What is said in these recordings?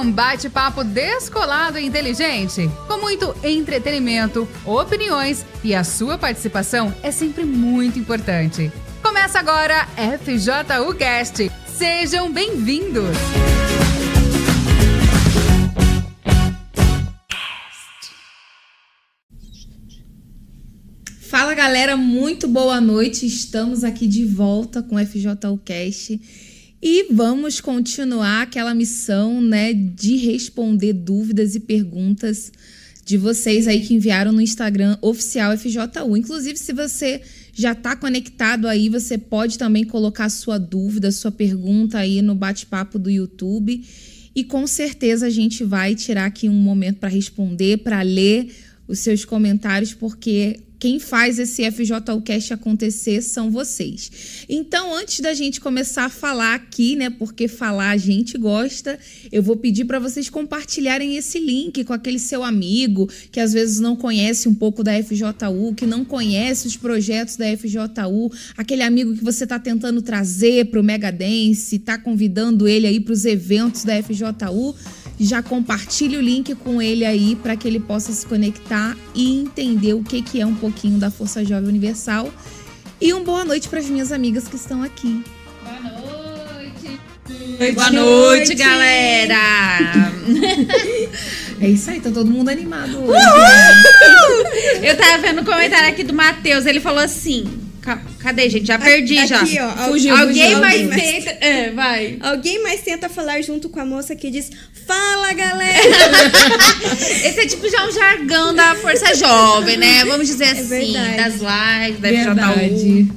um bate-papo descolado e inteligente, com muito entretenimento, opiniões e a sua participação é sempre muito importante. Começa agora FJU Cast. Sejam bem-vindos! Fala galera, muito boa noite. Estamos aqui de volta com o FJU Cast e vamos continuar aquela missão, né, de responder dúvidas e perguntas de vocês aí que enviaram no Instagram oficial FJU. Inclusive, se você já está conectado aí, você pode também colocar sua dúvida, sua pergunta aí no bate-papo do YouTube. E com certeza a gente vai tirar aqui um momento para responder, para ler os seus comentários, porque quem faz esse FJUcast acontecer são vocês. Então, antes da gente começar a falar aqui, né, porque falar a gente gosta, eu vou pedir para vocês compartilharem esse link com aquele seu amigo que às vezes não conhece um pouco da FJU, que não conhece os projetos da FJU, aquele amigo que você está tentando trazer para o Mega Dance, está convidando ele aí para os eventos da FJU já compartilhe o link com ele aí para que ele possa se conectar e entender o que, que é um pouquinho da Força Jovem Universal. E uma boa noite para as minhas amigas que estão aqui. Boa noite! Boa noite, galera! é isso aí, tá todo mundo animado hoje. Né? Eu tava vendo um comentário aqui do Matheus, ele falou assim: Cadê, gente? Já perdi, aqui, já. Aqui, ó. Fugiu, alguém fugiu, mais alguém tenta. Mais... É, vai. Alguém mais tenta falar junto com a moça que diz: Fala, galera! Esse é tipo já um jargão da Força Jovem, né? Vamos dizer é assim. Verdade. Das lives, da verdade.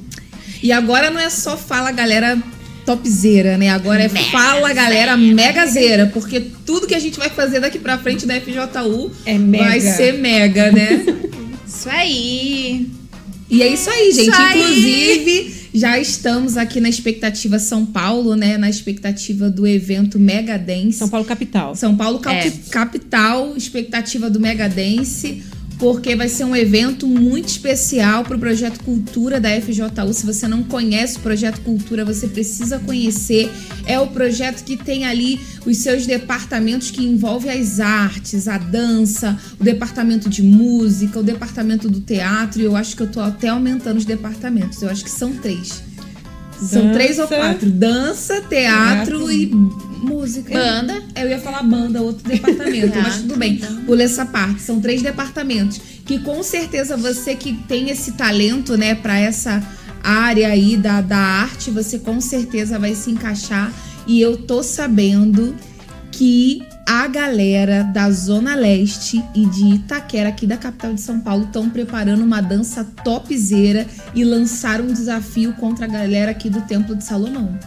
E agora não é só fala, galera topzera, né? Agora é mega fala, galera, megazeira, porque tudo que a gente vai fazer daqui pra frente da FJU é mega. vai ser mega, né? Isso aí. E é isso aí, gente. Isso Inclusive, aí. já estamos aqui na expectativa São Paulo, né? Na expectativa do evento Mega Dance. São Paulo Capital. São Paulo é. Capital, expectativa do Mega Dance porque vai ser um evento muito especial para o projeto Cultura da FJU. Se você não conhece o projeto Cultura, você precisa conhecer. É o projeto que tem ali os seus departamentos que envolvem as artes, a dança, o departamento de música, o departamento do teatro. E eu acho que eu estou até aumentando os departamentos. Eu acho que são três. São dança, três ou quatro: dança, teatro, teatro. e música. Banda. Eu ia falar banda, outro departamento, mas tudo bem. Pula essa parte. São três departamentos. Que com certeza você que tem esse talento, né, para essa área aí da, da arte, você com certeza vai se encaixar. E eu tô sabendo que a galera da Zona Leste e de Itaquera, aqui da capital de São Paulo, estão preparando uma dança topzeira e lançaram um desafio contra a galera aqui do Templo de Salomão.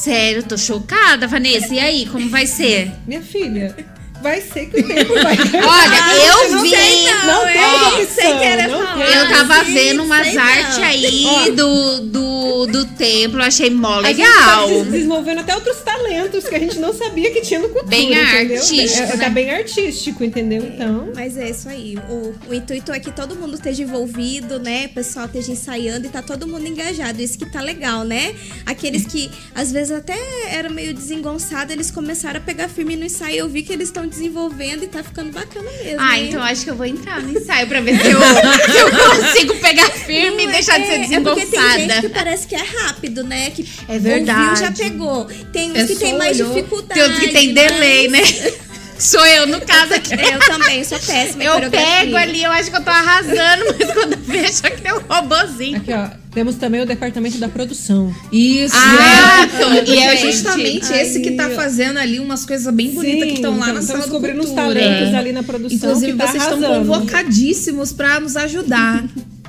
Sério, tô chocada, Vanessa. E aí, como vai ser? Minha filha, vai ser que o tempo vai. Olha, ah, eu não vi. Sei não, não tem querer falar. Eu tava Sim, vendo umas artes aí do, do, do templo, achei mó legal. A gente tá desenvolvendo até outros talentos que a gente não sabia que tinha no cultura. Bem entendeu? artístico. É, tá né? bem artístico, entendeu? Então. Mas é isso aí. O, o intuito é que todo mundo esteja envolvido, né? O pessoal esteja ensaiando e tá todo mundo engajado. Isso que tá legal, né? Aqueles que às vezes até era meio desengonçado, eles começaram a pegar firme no ensaio. Eu vi que eles estão desenvolvendo e tá ficando bacana mesmo. Ah, hein? então acho que eu vou entrar no ensaio pra ver se eu, se eu consigo pegar firme Não, e deixar é, de ser É porque tem desengonçada. gente que parece que é rápido, né? Que É verdade. ouviu, já pegou. Tem uns É que tem mais olhou. dificuldade. Tem outros que tem delay, né? Sou eu, no caso aqui. Eu também, sou péssima Eu pego ali, eu acho que eu tô arrasando, mas quando eu vejo que tem um robozinho. Aqui, ó. Temos também o departamento da produção. Isso, Ah, é. E é justamente Aí, esse que tá fazendo ali umas coisas bem bonitas que estão lá na estamos sala do descobrindo os cultura. talentos ali na produção. Inclusive, que tá vocês estão arrasando. convocadíssimos pra nos ajudar.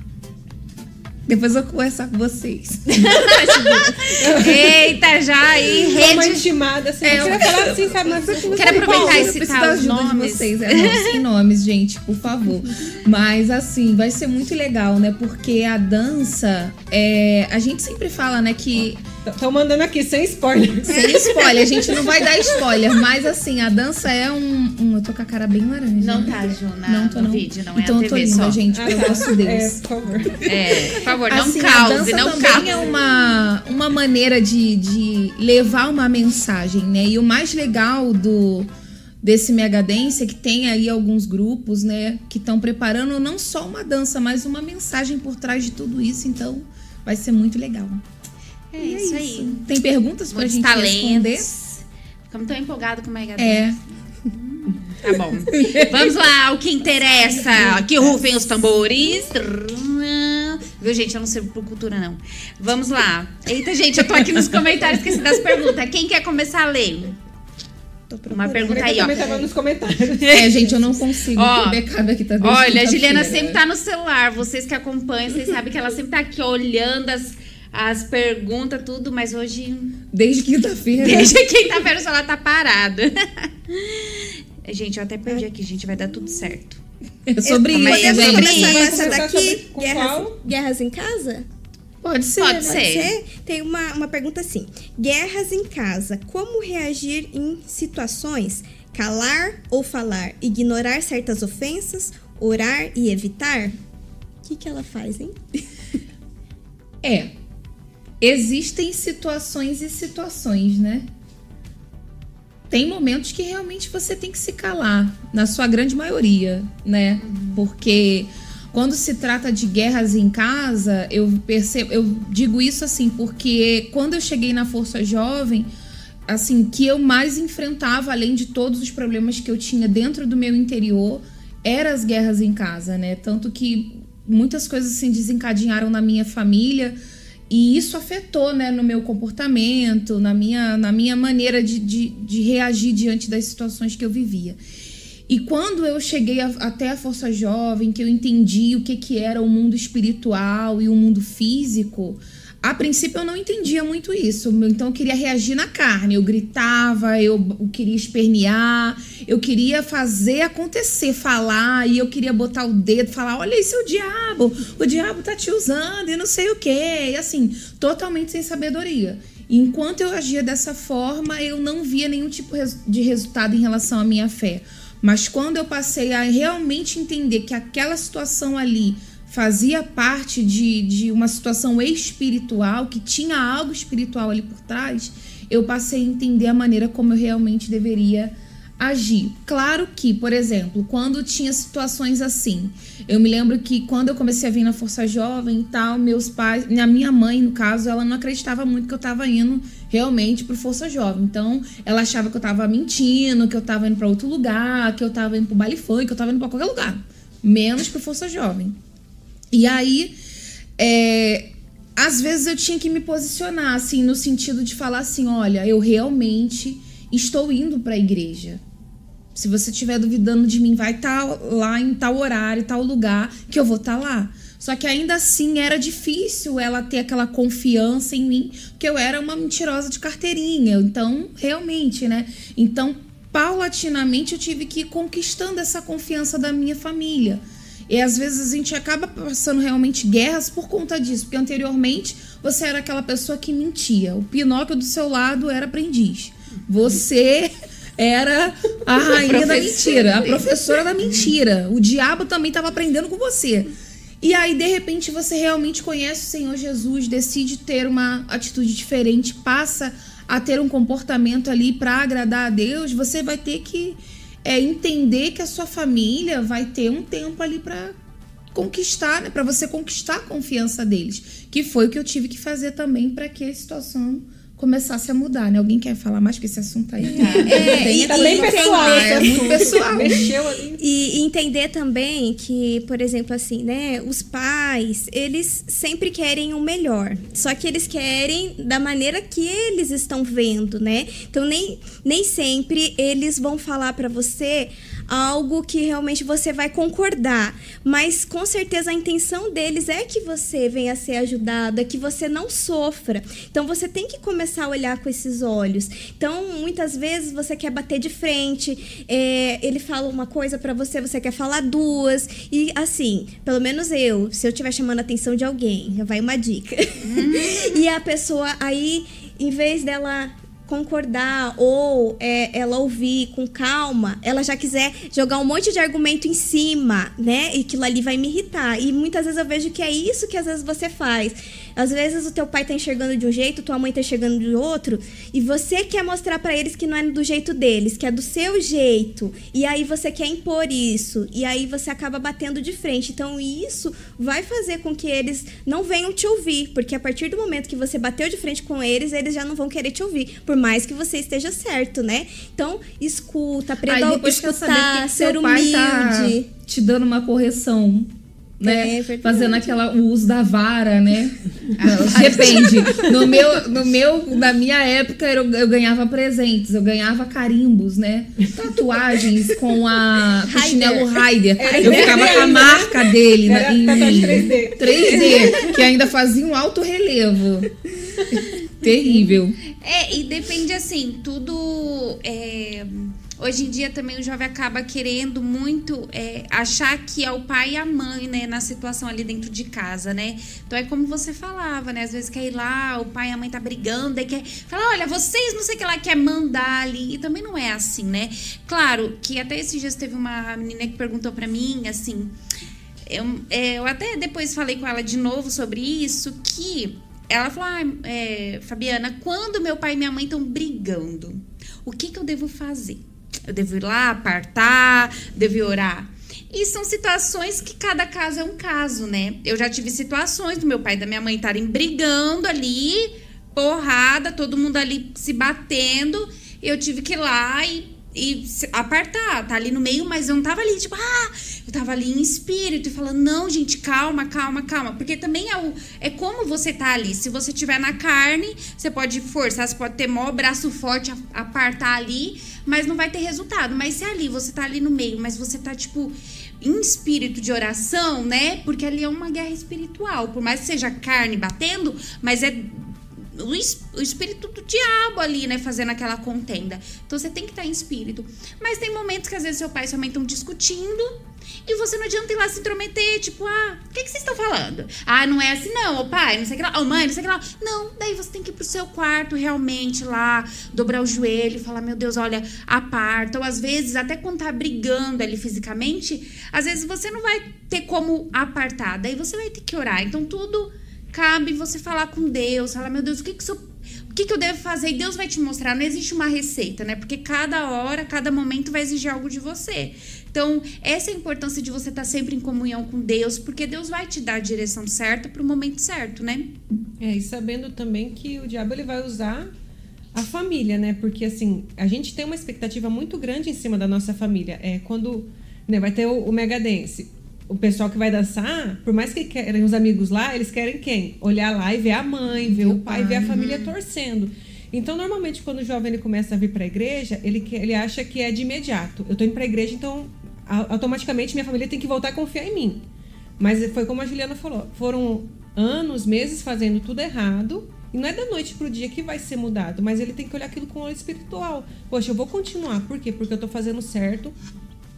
Depois eu vou conversar com vocês. Eita, já aí, Dá uma rede. intimada, assim. É, É, você vai falar assim, sabe? Mas você Quero aproveitar esse eu citar os nomes. de vocês. É, não, sem nomes, gente, por favor. Mas assim, vai ser muito legal, né? Porque a dança, é, a gente sempre fala, né, que Estão mandando aqui, sem spoiler. sem spoiler, a gente não vai dar spoiler, mas assim, a dança é um, um- eu tô com a cara bem laranja. Não né? tá, Ju, na, Não tô no não. vídeo, não então é a eu tô TV linda, só. gente, pelo nosso Deus. É, por favor. É, por favor, não Assim, a cause, dança não também cause. é uma, uma maneira de, de levar uma mensagem, né? E o mais legal do, desse Mega Dance é que tem aí alguns grupos, né, que estão preparando não só uma dança, mas uma mensagem por trás de tudo isso. Então, vai ser muito legal. É, E isso, aí. Tem perguntas pra Muitos gente responder? talentos. Ficamos tão empolgados com o Mega É. Dance. Tá bom. Vamos lá, o que interessa. Que rufem os tambores. Viu, gente? Eu não sei por cultura, não. Vamos lá. Eita, gente, eu tô aqui nos comentários esqueci das perguntas. Quem quer começar a ler? Tô Uma pergunta aí, ó. Tava nos comentários. É, gente, eu não consigo. Ó, o backup aqui tá Olha, a. Juliana sempre tá no celular. Vocês que acompanham, vocês sabem que ela sempre tá aqui olhando as, as perguntas, tudo, mas hoje Desde quinta-feira. Desde quinta-feira o celular tá parado. gente, eu até perdi aqui, gente. Vai dar tudo certo. É sobre isso, Podemos gente. começar com essa daqui? com Guerras, qual? guerras em casa? Pode ser. Pode né? ser. Pode ser? Tem uma, uma pergunta assim: Guerras em casa. Como reagir em situações? Calar ou falar? Ignorar certas ofensas? Orar e evitar? O que, que ela faz, hein? É. Existem situações e situações, né? Tem momentos que realmente você tem que se calar, na sua grande maioria, né? Porque quando se trata de guerras em casa, eu percebo, eu digo isso assim, porque quando eu cheguei na Força Jovem, assim, que eu mais enfrentava, além de todos os problemas que eu tinha dentro do meu interior, eram as guerras em casa, né? Tanto que muitas coisas se desencadearam na minha família e isso afetou, né, no meu comportamento, na minha, na minha maneira de, de, de reagir diante das situações que eu vivia. E quando eu cheguei a- até a Força Jovem, que eu entendi o que, que era o mundo espiritual e o mundo físico, a princípio eu não entendia muito isso. Então eu queria reagir na carne. Eu gritava, eu, queria espernear, eu queria fazer acontecer, falar, e eu queria botar o dedo, falar: olha esse é o diabo, o diabo tá te usando e não sei o quê. E assim, totalmente sem sabedoria. Enquanto eu agia dessa forma, eu não via nenhum tipo de resultado em relação à minha fé. Mas quando eu passei a realmente entender que aquela situação ali fazia parte de, de uma situação espiritual, que tinha algo espiritual ali por trás, eu passei a entender a maneira como eu realmente deveria agir. Claro que, por exemplo, quando tinha situações assim, eu me lembro que quando eu comecei a vir na Força Jovem e tal, meus pais, a minha mãe, no caso, ela não acreditava muito que eu tava indo realmente pro Força Jovem. Então, ela achava que eu tava mentindo, que eu tava indo pra outro lugar, que eu tava indo pro baile funk, que eu tava indo pra qualquer lugar, menos pro Força Jovem. E aí, é, às vezes eu tinha que me posicionar, assim, no sentido de falar assim: olha, eu realmente estou indo para a igreja. Se você estiver duvidando de mim, vai estar lá em tal horário, tal lugar, que eu vou estar lá. Só que ainda assim era difícil ela ter aquela confiança em mim, porque eu era uma mentirosa de carteirinha. Então, realmente, né? Então, paulatinamente eu tive que ir conquistando essa confiança da minha família. E às vezes a gente acaba passando realmente guerras por conta disso, porque anteriormente você era aquela pessoa que mentia. O Pinóquio do seu lado era aprendiz. Você era a rainha da mentira, a professora da mentira. O diabo também estava aprendendo com você. E aí, de repente, você realmente conhece o Senhor Jesus, decide ter uma atitude diferente, passa a ter um comportamento ali para agradar a Deus, você vai ter que é, entender que a sua família vai ter um tempo ali para conquistar, né? Para você conquistar a confiança deles, que foi o que eu tive que fazer também para que a situação começasse a mudar, né? Alguém quer falar mais que esse assunto aí? É, Tem e- Tá bem pessoal é muito pessoal. Mexeu ali. E e entender também que, por exemplo, assim, né, os pais, eles sempre querem o melhor. Só que eles querem da maneira que eles estão vendo, né? Então nem, nem sempre eles vão falar pra você algo que realmente você vai concordar, mas com certeza a intenção deles é que você venha ser ajudado, é que você não sofra. Então você tem que começar a olhar com esses olhos. Então muitas vezes você quer bater de frente, é, ele fala uma coisa pra você, você quer falar duas e assim, pelo menos eu, se eu estiver chamando a atenção de alguém, vai uma dica. e a pessoa aí, em vez dela concordar ou é, ela ouvir com calma, ela já quiser jogar um monte de argumento em cima, né? E aquilo ali vai me irritar. E muitas vezes eu vejo que é isso que às vezes você faz. Às vezes o teu pai tá enxergando de um jeito, tua mãe tá enxergando de outro, e você quer mostrar pra eles que não é do jeito deles, que é do seu jeito. E aí você quer impor isso, e aí você acaba batendo de frente. Então isso vai fazer com que eles não venham te ouvir, porque a partir do momento que você bateu de frente com eles, eles já não vão querer te ouvir, por mais que você esteja certo, né? Então, escuta, aprenda a escutar, que que ser tá humilde. te dando uma correção. Né? É verdade. Fazendo aquela, o uso da vara, né? Depende. No meu, no meu, na minha época, eu, eu ganhava presentes, eu ganhava carimbos, né? Tatuagens com a com chinelo Raider. Eu ficava com a marca dele? Era em tatuagem 3D. 3D, que ainda fazia um alto relevo. Terrível. É, e depende assim, tudo. é, hoje em dia também o jovem acaba querendo muito é, achar que é o pai e a mãe, né, na situação ali dentro de casa, né? Então é como você falava, né? Às vezes quer ir lá, o pai e a mãe tá brigando, aí quer falar, olha, vocês não sei o que lá, quer mandar ali. E também não é assim, né? Claro que até esses dias teve uma menina que perguntou pra mim, assim. Eu, é, eu até depois falei com ela de novo sobre isso, que ela falou, ah, é, Fabiana, quando meu pai e minha mãe estão brigando, o que, que eu devo fazer? Eu devo ir lá, apartar, devo orar? E são situações que cada caso é um caso, né? Eu já tive situações do meu pai e da minha mãe estarem brigando ali, porrada, todo mundo ali se batendo. Eu tive que ir lá e, e apartar, tá ali no meio, mas eu não tava ali, tipo, ah, eu tava ali em espírito e falando, não, gente, calma, calma, calma. Porque também é, o, é como você tá ali. Se você tiver na carne, você pode forçar, você pode ter maior braço forte, apartar ali, mas não vai ter resultado. Mas se ali você tá ali no meio, mas você tá, tipo, em espírito de oração, né? Porque ali é uma guerra espiritual. Por mais que seja carne batendo, mas é o, o espírito do diabo ali, né? Fazendo aquela contenda. Então você tem que estar em espírito. Mas tem momentos que às vezes seu pai e sua mãe estão discutindo e você não adianta ir lá se intrometer. Tipo, ah, o que, que vocês estão falando? Ah, não é assim não, ô pai, não sei o que lá. Ô mãe, não sei o que lá. Não, daí você tem que ir pro seu quarto realmente lá, dobrar o joelho falar, meu Deus, olha, aparta. Ou às vezes, até quando tá brigando ali fisicamente, às vezes você não vai ter como apartar. Daí você vai ter que orar. Então tudo cabe você falar com Deus, falar, meu Deus, o que que, o que que eu devo fazer? E Deus vai te mostrar. Não existe uma receita, né? Porque cada hora, cada momento vai exigir algo de você. Então, essa é a importância de você estar sempre em comunhão com Deus, porque Deus vai te dar a direção certa para o momento certo, né? É, e sabendo também que o diabo ele vai usar a família, né? Porque assim, a gente tem uma expectativa muito grande em cima da nossa família. É quando né, vai ter o, o Mega Dance. O pessoal que vai dançar, por mais que querem os amigos lá, eles querem quem? Olhar lá e ver a mãe, ver o pai, ver a família torcendo. Então, normalmente, quando o jovem ele começa a vir para a igreja, ele, ele acha que é de imediato. Eu tô indo para a igreja, então automaticamente minha família tem que voltar a confiar em mim. Mas foi como a Juliana falou, foram anos, meses fazendo tudo errado. E não é da noite pro dia que vai ser mudado, mas ele tem que olhar aquilo com o olho espiritual. Poxa, eu vou continuar. Por quê? Porque eu tô fazendo certo,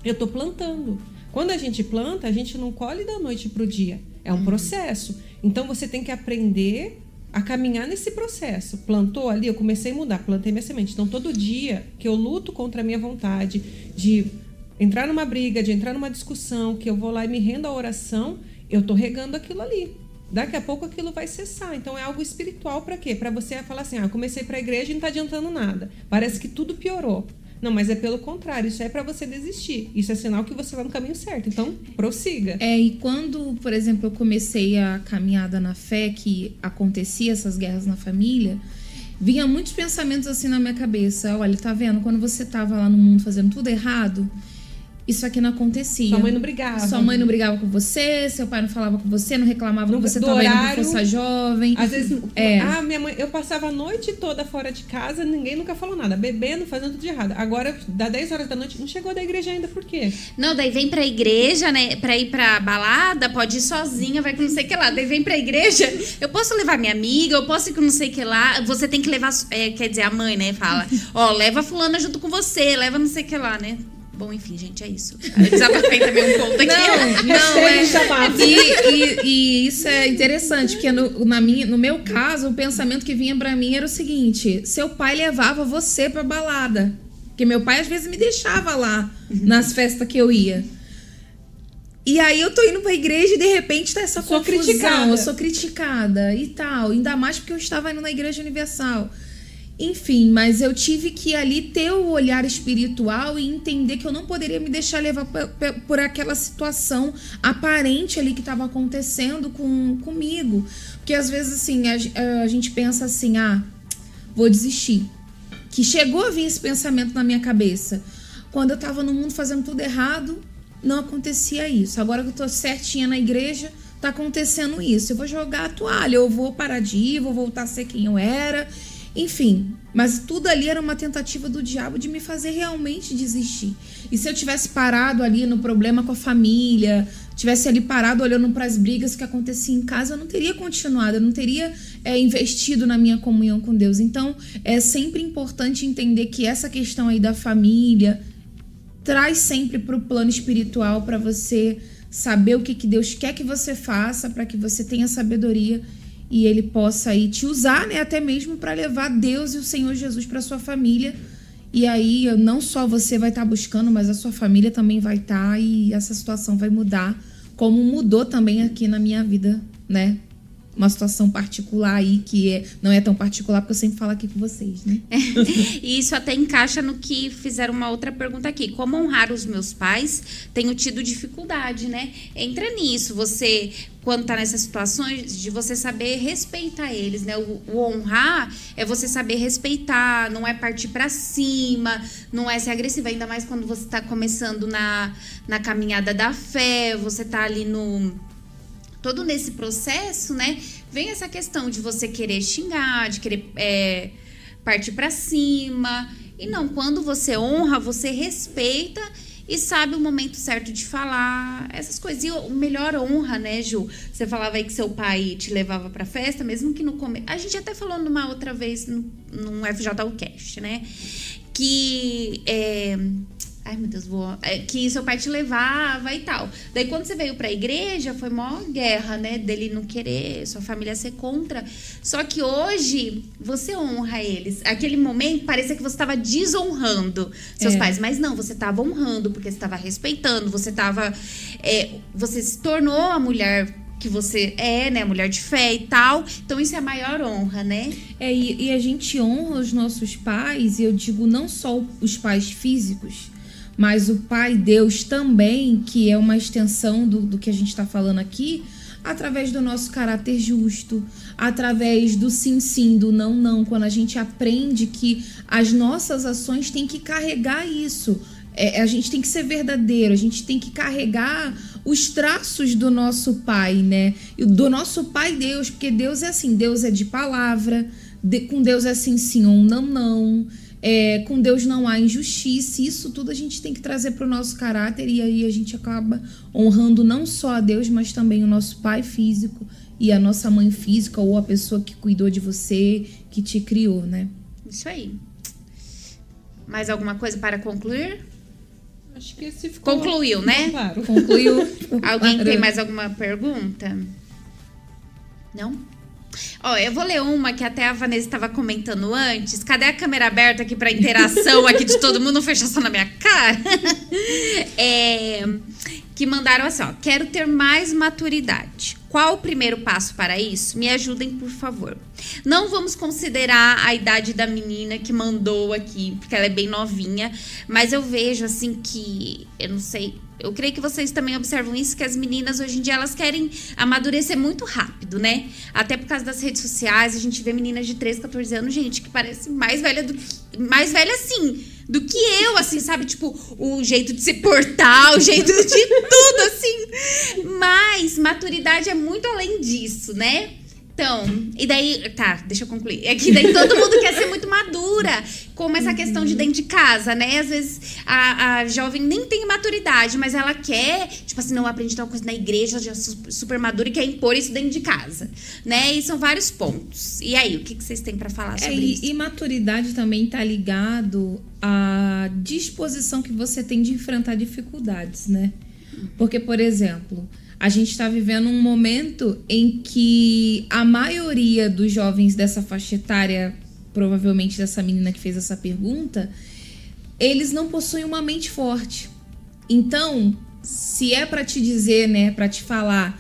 eu tô plantando. Quando a gente planta, a gente não colhe da noite pro dia. É um processo. Então você tem que aprender a caminhar nesse processo. Plantou ali, eu comecei a mudar, plantei minha semente. Então todo dia que eu luto contra a minha vontade de entrar numa briga, de entrar numa discussão, que eu vou lá e me rendo à oração, eu tô regando aquilo ali. Daqui a pouco aquilo vai cessar. Então é algo espiritual para quê? Para você falar assim: "Ah, comecei para a igreja e não tá adiantando nada. Parece que tudo piorou". Não, mas é pelo contrário, isso é para você desistir. Isso é sinal que você vai no caminho certo. Então, prossiga. É, e quando, por exemplo, eu comecei a caminhada na fé, que acontecia essas guerras na família, vinha muitos pensamentos assim na minha cabeça. Olha, tá vendo? Quando você tava lá no mundo fazendo tudo errado, isso aqui não acontecia. Sua mãe não brigava. Sua mãe não brigava com você, seu pai não falava com você, não reclamava No- que você do tava indo pra força jovem. Às vezes, É. ah, minha mãe, eu passava a noite toda fora de casa, ninguém nunca falou nada, bebendo, fazendo tudo de errado. Agora, dá 10 horas da noite, não chegou da igreja ainda, por quê? Não, daí vem pra igreja, né? Pra ir pra balada, pode ir sozinha, vai com não sei o que lá. Daí vem pra igreja, eu posso levar minha amiga, eu posso ir com não sei o que lá. Você tem que levar, é, quer dizer, a mãe, né? Fala, ó, leva a fulana junto com você, leva não sei o que lá, né? Bom, enfim, gente, é isso. Eu desabafei também um ponto aqui. Não, não, é. E, e- e isso é interessante, porque no, na minha, no meu caso, o pensamento que vinha pra mim era o seguinte: seu pai levava você pra balada. Porque meu pai às vezes me deixava lá nas festas que eu ia. E aí eu tô indo pra igreja e de repente tá essa Sou confusão. criticada. Eu sou criticada e tal. Ainda mais porque eu estava indo na igreja universal. Enfim, mas eu tive que ali ter o olhar espiritual e entender que eu não poderia me deixar levar por aquela situação aparente ali que estava acontecendo com, comigo. Porque às vezes, assim, a, a gente pensa assim, ah, vou desistir. Que chegou a vir esse pensamento na minha cabeça. Quando eu tava no mundo fazendo tudo errado, não acontecia isso. Agora que eu tô certinha na igreja, tá acontecendo isso. Eu vou jogar a toalha, eu vou parar de ir, vou voltar a ser quem eu era. Enfim, mas tudo ali era uma tentativa do diabo de me fazer realmente desistir. E se eu tivesse parado ali no problema com a família, tivesse ali parado olhando para as brigas que aconteciam em casa, eu não teria continuado, eu não teria é, investido na minha comunhão com Deus. Então, é sempre importante entender que essa questão aí da família traz sempre para o plano espiritual para você saber o que, que Deus quer que você faça, para que você tenha sabedoria e ele possa aí te usar, né, até mesmo para levar Deus e o Senhor Jesus para sua família. E aí não só você vai estar buscando, mas a sua família também vai estar e essa situação vai mudar, como mudou também aqui na minha vida, né? Uma situação particular aí que é, não é tão particular porque eu sempre falo aqui com vocês, né? E isso até encaixa no que fizeram uma outra pergunta aqui. Como honrar os meus pais? Tenho tido dificuldade, né? Entra nisso. Você, quando tá nessas situações, de você saber respeitar eles, né? O, o honrar é você saber respeitar, não é partir pra cima, não é ser agressiva, ainda mais quando você tá começando na, na caminhada da fé, você tá ali no todo nesse processo, né, vem essa questão de você querer xingar, de querer é, partir pra cima. E não, quando você honra, você respeita e sabe o momento certo de falar essas coisas. E o melhor honra, né, Ju? Você falava aí que seu pai te levava pra festa, mesmo que no começo. A gente até falou numa outra vez num FJUcast, né? Que. É, Ai, meu Deus, vou. é, que seu pai te levava e tal. Daí, quando você veio pra igreja, foi mó guerra, né? Dele não querer, sua família ser contra. Só que hoje, você honra eles. Aquele momento, parecia que você estava desonrando seus É. pais. Mas não, você estava honrando, porque você estava respeitando, você estava. é, você se tornou a mulher que você é, né? A mulher de fé e tal. Então, isso é a maior honra, né? É, e, e a gente honra os nossos pais, e eu digo não só os pais físicos, mas o Pai Deus também, que é uma extensão do, do que a gente está falando aqui, através do nosso caráter justo, através do sim, sim, do não, não, quando a gente aprende que as nossas ações têm que carregar isso. É, a gente tem que ser verdadeiro, a gente tem que carregar os traços do nosso Pai, né? Do nosso Pai Deus, porque Deus é assim, Deus é de palavra, de- com Deus é assim, sim ou não, não. É, com Deus não há injustiça, isso tudo a gente tem que trazer para o nosso caráter e aí a gente acaba honrando não só a Deus, mas também o nosso pai físico e a nossa mãe física ou a pessoa que cuidou de você, que te criou, né? Isso aí. Mais alguma coisa para concluir? Acho que esse ficou. Concluiu, né? Claro. Concluiu. Alguém tem mais alguma pergunta? Não? Ó, eu vou ler uma que até a Vanessa estava comentando antes. Cadê a câmera aberta aqui para interação aqui de todo mundo? Não fechar só na minha cara. É, que mandaram assim, ó. Quero ter mais maturidade. Qual o primeiro passo para isso? Me ajudem, por favor. Não vamos considerar a idade da menina que mandou aqui, porque ela é bem novinha, mas eu vejo assim que, eu não sei, eu creio que vocês também observam isso, que as meninas hoje em dia elas querem amadurecer muito rápido, né? Até por causa das redes sociais, a gente vê meninas de 13, 14 anos, gente, que parece mais velha do que, mais velha assim, do que eu, assim, sabe? Tipo, o jeito de se portar, o jeito de tudo, assim. Mas maturidade é muito além disso, né? Então, e daí, tá, deixa eu concluir. É que daí todo mundo quer ser muito madura, como essa questão de dentro de casa, né? Às vezes a, a jovem nem tem maturidade, mas ela quer, tipo assim, não aprende tal coisa na igreja, já é su- super madura e quer impor isso dentro de casa, né? E são vários pontos. E aí, o que, que vocês têm pra falar É, sobre e, isso? e maturidade também tá ligado à disposição que você tem de enfrentar dificuldades, né? Porque, por exemplo, a gente está vivendo um momento em que a maioria dos jovens dessa faixa etária, provavelmente dessa menina que fez essa pergunta, eles não possuem uma mente forte. Então, se é para te dizer, né, para te falar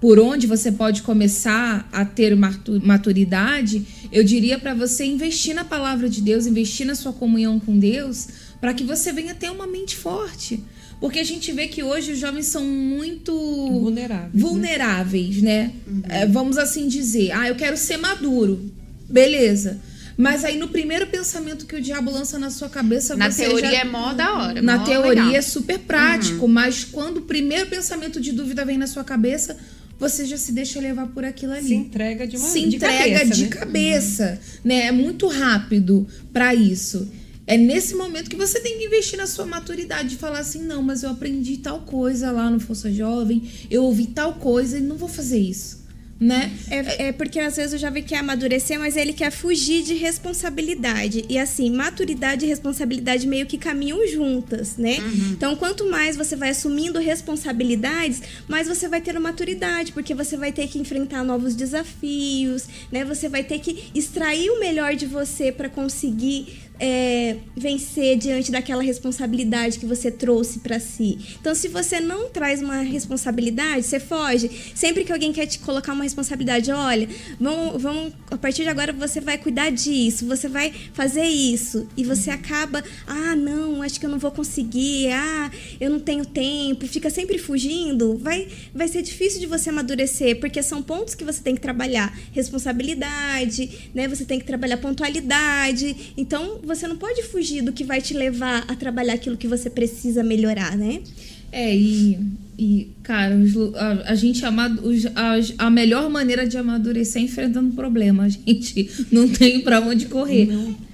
por onde você pode começar a ter maturidade, eu diria para você investir na palavra de Deus, investir na sua comunhão com Deus, para que você venha ter uma mente forte. Porque a gente vê que hoje os jovens são muito vulneráveis, vulneráveis né? né? Uhum. É, vamos assim dizer, ah, eu quero ser maduro. Beleza. Mas aí no primeiro pensamento que o diabo lança na sua cabeça, na você teoria já... é mó da hora. Na mó teoria legal. é super prático, uhum. mas quando o primeiro pensamento de dúvida vem na sua cabeça, você já se deixa levar por aquilo ali. Se entrega de uma Se de entrega cabeça, de né? cabeça, né? É muito rápido para isso. É nesse momento que você tem que investir na sua maturidade e falar assim: não, mas eu aprendi tal coisa lá no Força Jovem, eu ouvi tal coisa e não vou fazer isso né? É, é, porque às vezes o jovem quer amadurecer, mas ele quer fugir de responsabilidade. E assim, maturidade e responsabilidade meio que caminham juntas, né? Uhum. Então, quanto mais você vai assumindo responsabilidades, mais você vai ter maturidade, porque você vai ter que enfrentar novos desafios, né? Você vai ter que extrair o melhor de você para conseguir é, vencer diante daquela responsabilidade que você trouxe para si. Então, se você não traz uma responsabilidade, você foge. Sempre que alguém quer te colocar uma responsabilidade, olha, vamos, vamos, a partir de agora você vai cuidar disso, você vai fazer isso, e você acaba, ah, não, acho que eu não vou conseguir, ah, eu não tenho tempo, fica sempre fugindo, vai, vai ser difícil de você amadurecer, porque são pontos que você tem que trabalhar, responsabilidade, né? Você tem que trabalhar pontualidade. Então, você não pode fugir do que vai te levar a trabalhar aquilo que você precisa melhorar, né? É, e, e cara, a, a gente amado, a, a melhor maneira de amadurecer é enfrentando problema. A gente não tem para onde correr. Não.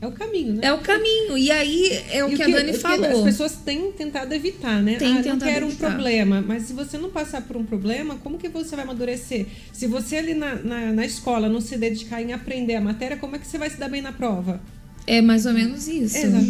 É o caminho, né? É o caminho. E aí é o, que, que, a Dani falou. as pessoas têm tentado evitar, né? Tem ah, tentado não quero evitar. um problema. Mas se você não passar por um problema, como que você vai amadurecer? Se você ali na, na, na escola não se dedicar em aprender a matéria, como é que você vai se dar bem na prova? É mais ou menos isso. Exato.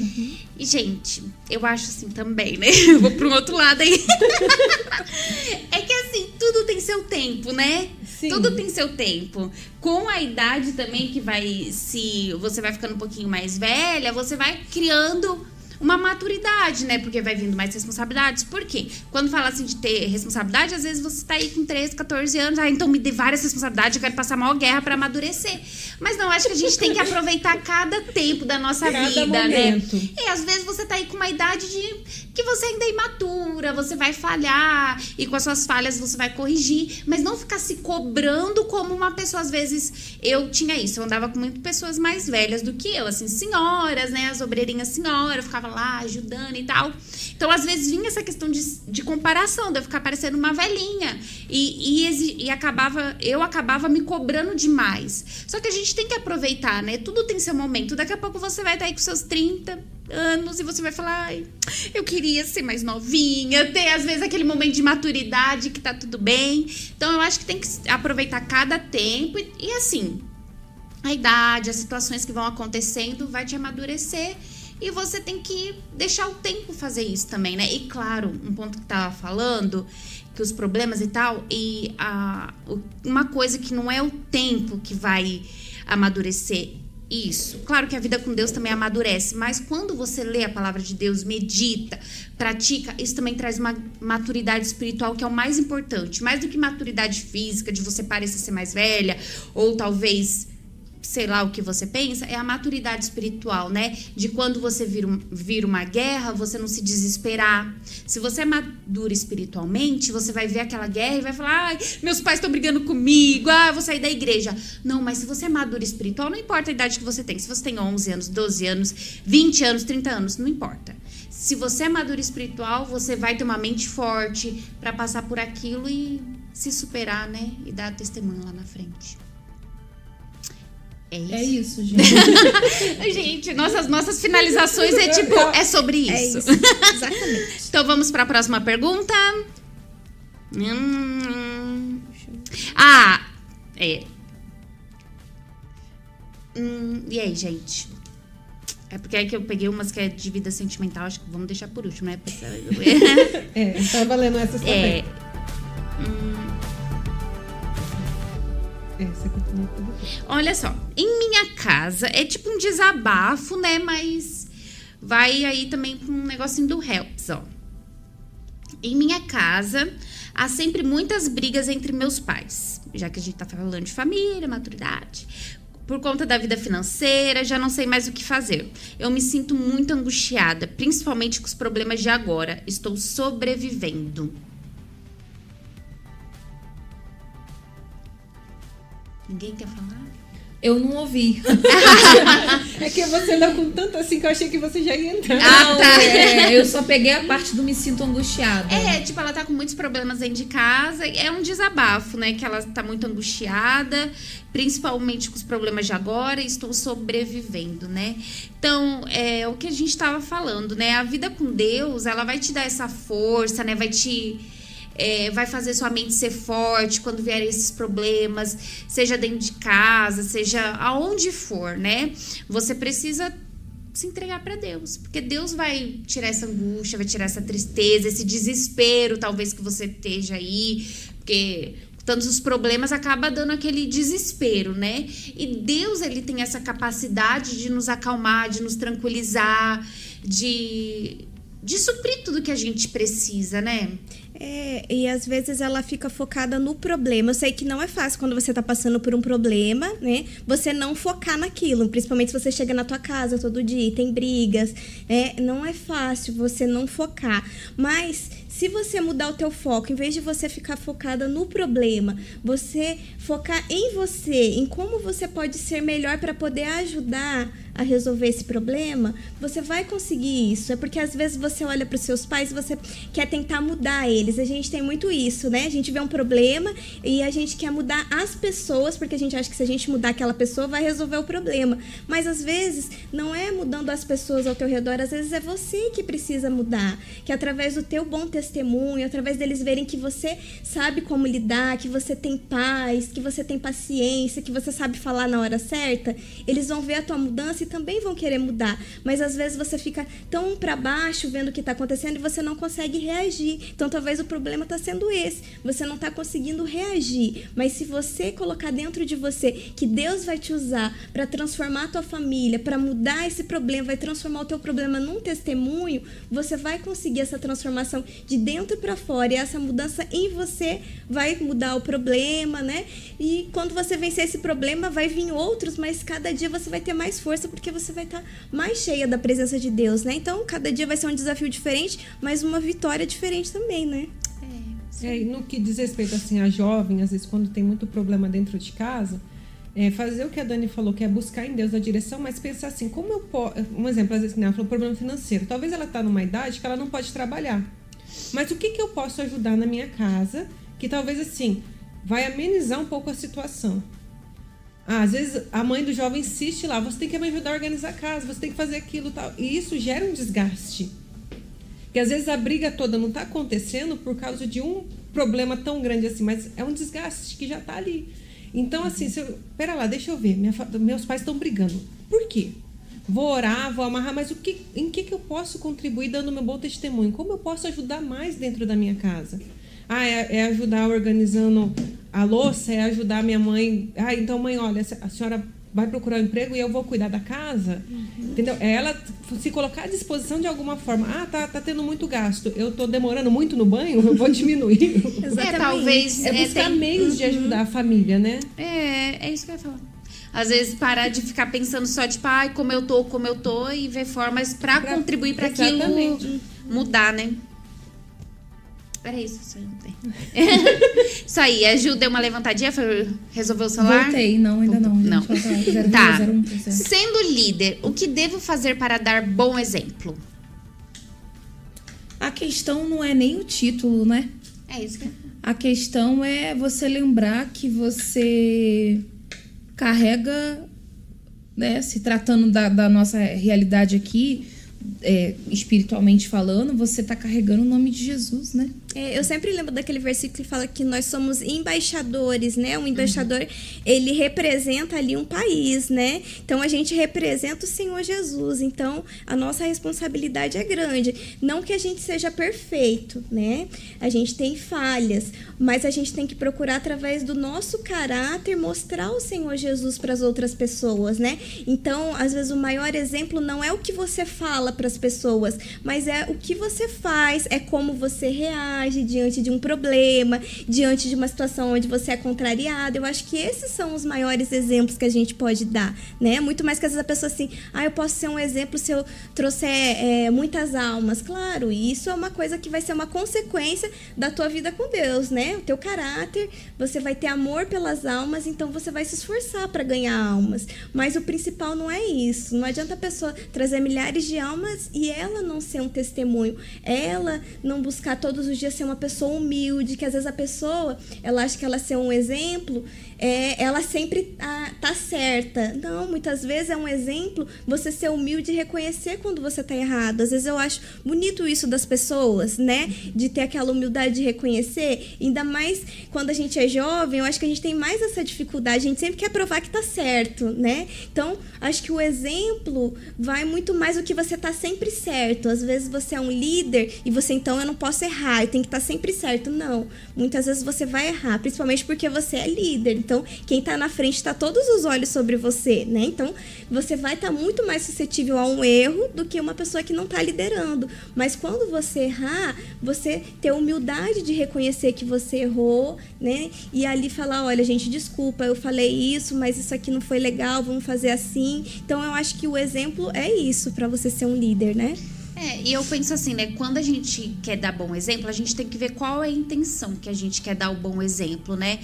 E, gente, eu acho assim também, né? Eu vou para um outro lado aí. é que assim, tudo tem seu tempo, né? Sim. Tudo tem seu tempo. Com a idade também que vai se você vai ficando um pouquinho mais velha, você vai criando uma maturidade, né? Porque vai vindo mais responsabilidades. Por quê? Quando fala assim de ter responsabilidade, às vezes você tá aí com 13, 14 anos, ah, então me dê várias responsabilidades, eu quero passar maior guerra para amadurecer. Mas não, acho que a gente tem que aproveitar cada tempo da nossa cada vida, momento. né? E às vezes você tá aí com uma idade de que você ainda é imatura, você vai falhar e com as suas falhas você vai corrigir, mas não ficar se cobrando como uma pessoa às vezes eu tinha isso, eu andava com muito pessoas mais velhas do que eu, assim, senhoras, né, as obreirinhas senhoras, eu ficava lá ajudando e tal. Então, às vezes, vinha essa questão de, de comparação, de eu ficar parecendo uma velhinha. E, e, e, acabava, eu acabava me cobrando demais. Só que a gente tem que aproveitar, né? Tudo tem seu momento. Daqui a pouco você vai estar aí com seus 30 anos e você vai falar, ai, eu queria ser mais novinha, ter às vezes aquele momento de maturidade que tá tudo bem. Então, eu acho que tem que aproveitar cada tempo e, e assim, a idade, as situações que vão acontecendo vai te amadurecer e você tem que deixar o tempo fazer isso também, né? E claro, um ponto que tava falando, que os problemas e tal, e a, uma coisa que não é o tempo que vai amadurecer isso. Claro que a vida com Deus também amadurece, mas quando você lê a palavra de Deus, medita, pratica, isso também traz uma maturidade espiritual que é o mais importante. Mais do que maturidade física, de você parecer ser mais velha, ou talvez sei lá o que você pensa, é a maturidade espiritual, né? De quando você vir, um, vir uma guerra, você não se desesperar. Se você é maduro espiritualmente, você vai ver aquela guerra e vai falar: ai, meus pais estão brigando comigo, ah, eu vou sair da igreja. Não, mas se você é maduro espiritual, não importa a idade que você tem. Se você tem 11 anos, 12 anos, 20 anos, 30 anos, não importa. Se você é maduro espiritual, você vai ter uma mente forte para passar por aquilo e se superar, né? E dar testemunho lá na frente. É isso. É isso, gente. gente, nossas, nossas finalizações é tipo, é sobre isso. É isso. Exatamente. então vamos para a próxima pergunta. Hum. Ah, é. Hum, e aí, gente? É porque é que eu peguei umas que é de vida sentimental, acho que vamos deixar por último, né? é, tá valendo essas também. É. Hum, Olha só, em minha casa é tipo um desabafo, né? Mas vai aí também para um negocinho do Helps, ó. Em minha casa, há sempre muitas brigas entre meus pais, já que a gente tá falando de família, maturidade. Por conta da vida financeira, já não sei mais o que fazer. Eu me sinto muito angustiada, principalmente com os problemas de agora. Estou sobrevivendo. Ninguém quer falar? Eu não ouvi. É que você anda com tanto assim que eu achei que você já ia entrar. Ah, tá. é, eu só peguei a parte do me sinto angustiada. É, tipo, ela tá com muitos problemas dentro de casa. É um desabafo, né? Que ela tá muito angustiada, principalmente com os problemas de agora, e estou sobrevivendo, né? Então, é o que a gente tava falando, né? A vida com Deus, ela vai te dar essa força, né? Vai te. É, vai fazer sua mente ser forte quando vierem esses problemas, seja dentro de casa, seja aonde for, né? Você precisa se entregar para Deus, porque Deus vai tirar essa angústia, vai tirar essa tristeza, esse desespero, talvez que você esteja aí, porque tantos os problemas acaba dando aquele desespero, né? E Deus ele tem essa capacidade de nos acalmar, de nos tranquilizar, de de suprir tudo que a gente precisa, né? É, e às vezes ela fica focada no problema. Eu sei que não é fácil quando você tá passando por um problema, né? Você não focar naquilo. Principalmente se você chega na tua casa todo dia e tem brigas. né? Não é fácil você não focar. Mas se você mudar o teu foco, em vez de você ficar focada no problema, você focar em você, em como você pode ser melhor para poder ajudar a resolver esse problema, você vai conseguir isso. É porque às vezes você olha para os seus pais e você quer tentar mudar eles. A gente tem muito isso, né? A gente vê um problema e a gente quer mudar as pessoas porque a gente acha que se a gente mudar aquela pessoa vai resolver o problema. Mas às vezes não é mudando as pessoas ao teu redor, às vezes é você que precisa mudar, que através do teu bom testemunho, através deles verem que você sabe como lidar, que você tem paz, que você tem paciência, que você sabe falar na hora certa, eles vão ver a tua mudança e também vão querer mudar. Mas às vezes você fica tão para baixo vendo o que tá acontecendo e você não consegue reagir. Então talvez o problema tá sendo esse. Você não tá conseguindo reagir. Mas se você colocar dentro de você que Deus vai te usar para transformar a tua família, para mudar esse problema, vai transformar o teu problema num testemunho, você vai conseguir essa transformação de dentro para fora e essa mudança em você vai mudar o problema, né? E quando você vencer esse problema, vai vir outros, mas cada dia você vai ter mais força porque você vai estar mais cheia da presença de Deus, né? Então, cada dia vai ser um desafio diferente, mas uma vitória diferente também, né? É, e no que diz respeito assim a jovem, às vezes quando tem muito problema dentro de casa, é fazer o que a Dani falou, que é buscar em Deus a direção, mas pensar assim, como eu posso. Um exemplo, às vezes, né, ela falou problema financeiro. Talvez ela está numa idade que ela não pode trabalhar. Mas o que, que eu posso ajudar na minha casa que talvez assim vai amenizar um pouco a situação? Ah, às vezes a mãe do jovem insiste lá, você tem que me ajudar a organizar a casa, você tem que fazer aquilo tal. E isso gera um desgaste. Que às vezes a briga toda não está acontecendo por causa de um problema tão grande assim, mas é um desgaste que já está ali. Então, assim, se eu, pera lá, deixa eu ver, minha meus pais estão brigando. Por quê? Vou orar, vou amarrar, mas o que, em que, que eu posso contribuir dando meu bom testemunho? Como eu posso ajudar mais dentro da minha casa? Ah, é, é ajudar organizando a louça, é ajudar minha mãe. Ah, então, mãe, olha, a senhora vai procurar um emprego e eu vou cuidar da casa. Entendeu? É ela se colocar à disposição de alguma forma. Ah, tá, tá tendo muito gasto. Eu tô demorando muito no banho, eu vou diminuir. É, talvez. É é, buscar tem- meios de ajudar a família, né? É, é isso que eu ia falar. Às vezes parar de ficar pensando só tipo, ai, como eu tô, como eu tô, e ver formas pra, Pra- contribuir pra aquilo mudar, né? Era isso, isso aí. isso aí, a Ju deu uma levantadinha, foi, resolveu o celular? Voltei, não, ainda não. Não. Falta 0,01%. Tá. Sendo líder, o que devo fazer para dar bom exemplo? A questão não é nem o título, né? É isso que. A questão é você lembrar que você carrega, né, se tratando da, da nossa realidade aqui, é, espiritualmente falando, você tá carregando o nome de Jesus, né? É, eu sempre lembro daquele versículo que fala que nós somos embaixadores, né? Um embaixador, uhum. ele representa ali um país, né? Então a gente representa o Senhor Jesus. Então a nossa responsabilidade é grande. Não que a gente seja perfeito, né? A gente tem falhas, mas a gente tem que procurar através do nosso caráter mostrar o Senhor Jesus para as outras pessoas, né? Então, às vezes o maior exemplo não é o que você fala para as pessoas, mas é o que você faz, é como você reage age diante de um problema, diante de uma situação onde você é contrariado. Eu acho que esses são os maiores exemplos que a gente pode dar, né? Muito mais que às vezes a pessoa assim, ah, eu posso ser um exemplo se eu trouxer é, muitas almas. Claro, isso é uma coisa que vai ser uma consequência da tua vida com Deus, né? O teu caráter, você vai ter amor pelas almas, então você vai se esforçar para ganhar almas. Mas o principal não é isso. Não adianta a pessoa trazer milhares de almas e ela não ser um testemunho, ela não buscar todos os dias ser uma pessoa humilde, que às vezes a pessoa, ela acha que ela ser um exemplo, é, ela sempre tá, tá, certa. Não, muitas vezes é um exemplo você ser humilde e reconhecer quando você tá errado. Às vezes eu acho bonito isso das pessoas, né? De ter aquela humildade de reconhecer. Ainda mais quando a gente é jovem, eu acho que a gente tem mais essa dificuldade. A gente sempre quer provar que tá certo, né? Então, acho que o exemplo vai muito mais do que você tá sempre certo. Às vezes você é um líder e você, então, eu não posso errar, eu tenho que estar tá sempre certo. Não. Muitas vezes você vai errar, principalmente porque você é líder. Então, quem está na frente está todos os olhos sobre você, né? Então, você vai estar tá muito mais suscetível a um erro do que uma pessoa que não está liderando. Mas quando você errar, você ter humildade de reconhecer que você errou, né? E ali falar, olha, gente, desculpa, eu falei isso, mas isso aqui não foi legal, vamos fazer assim. Então, eu acho que o exemplo é isso para você ser um líder, né? É, e eu penso assim, né? Quando a gente quer dar bom exemplo, a gente tem que ver qual é a intenção que a gente quer dar o bom exemplo, né?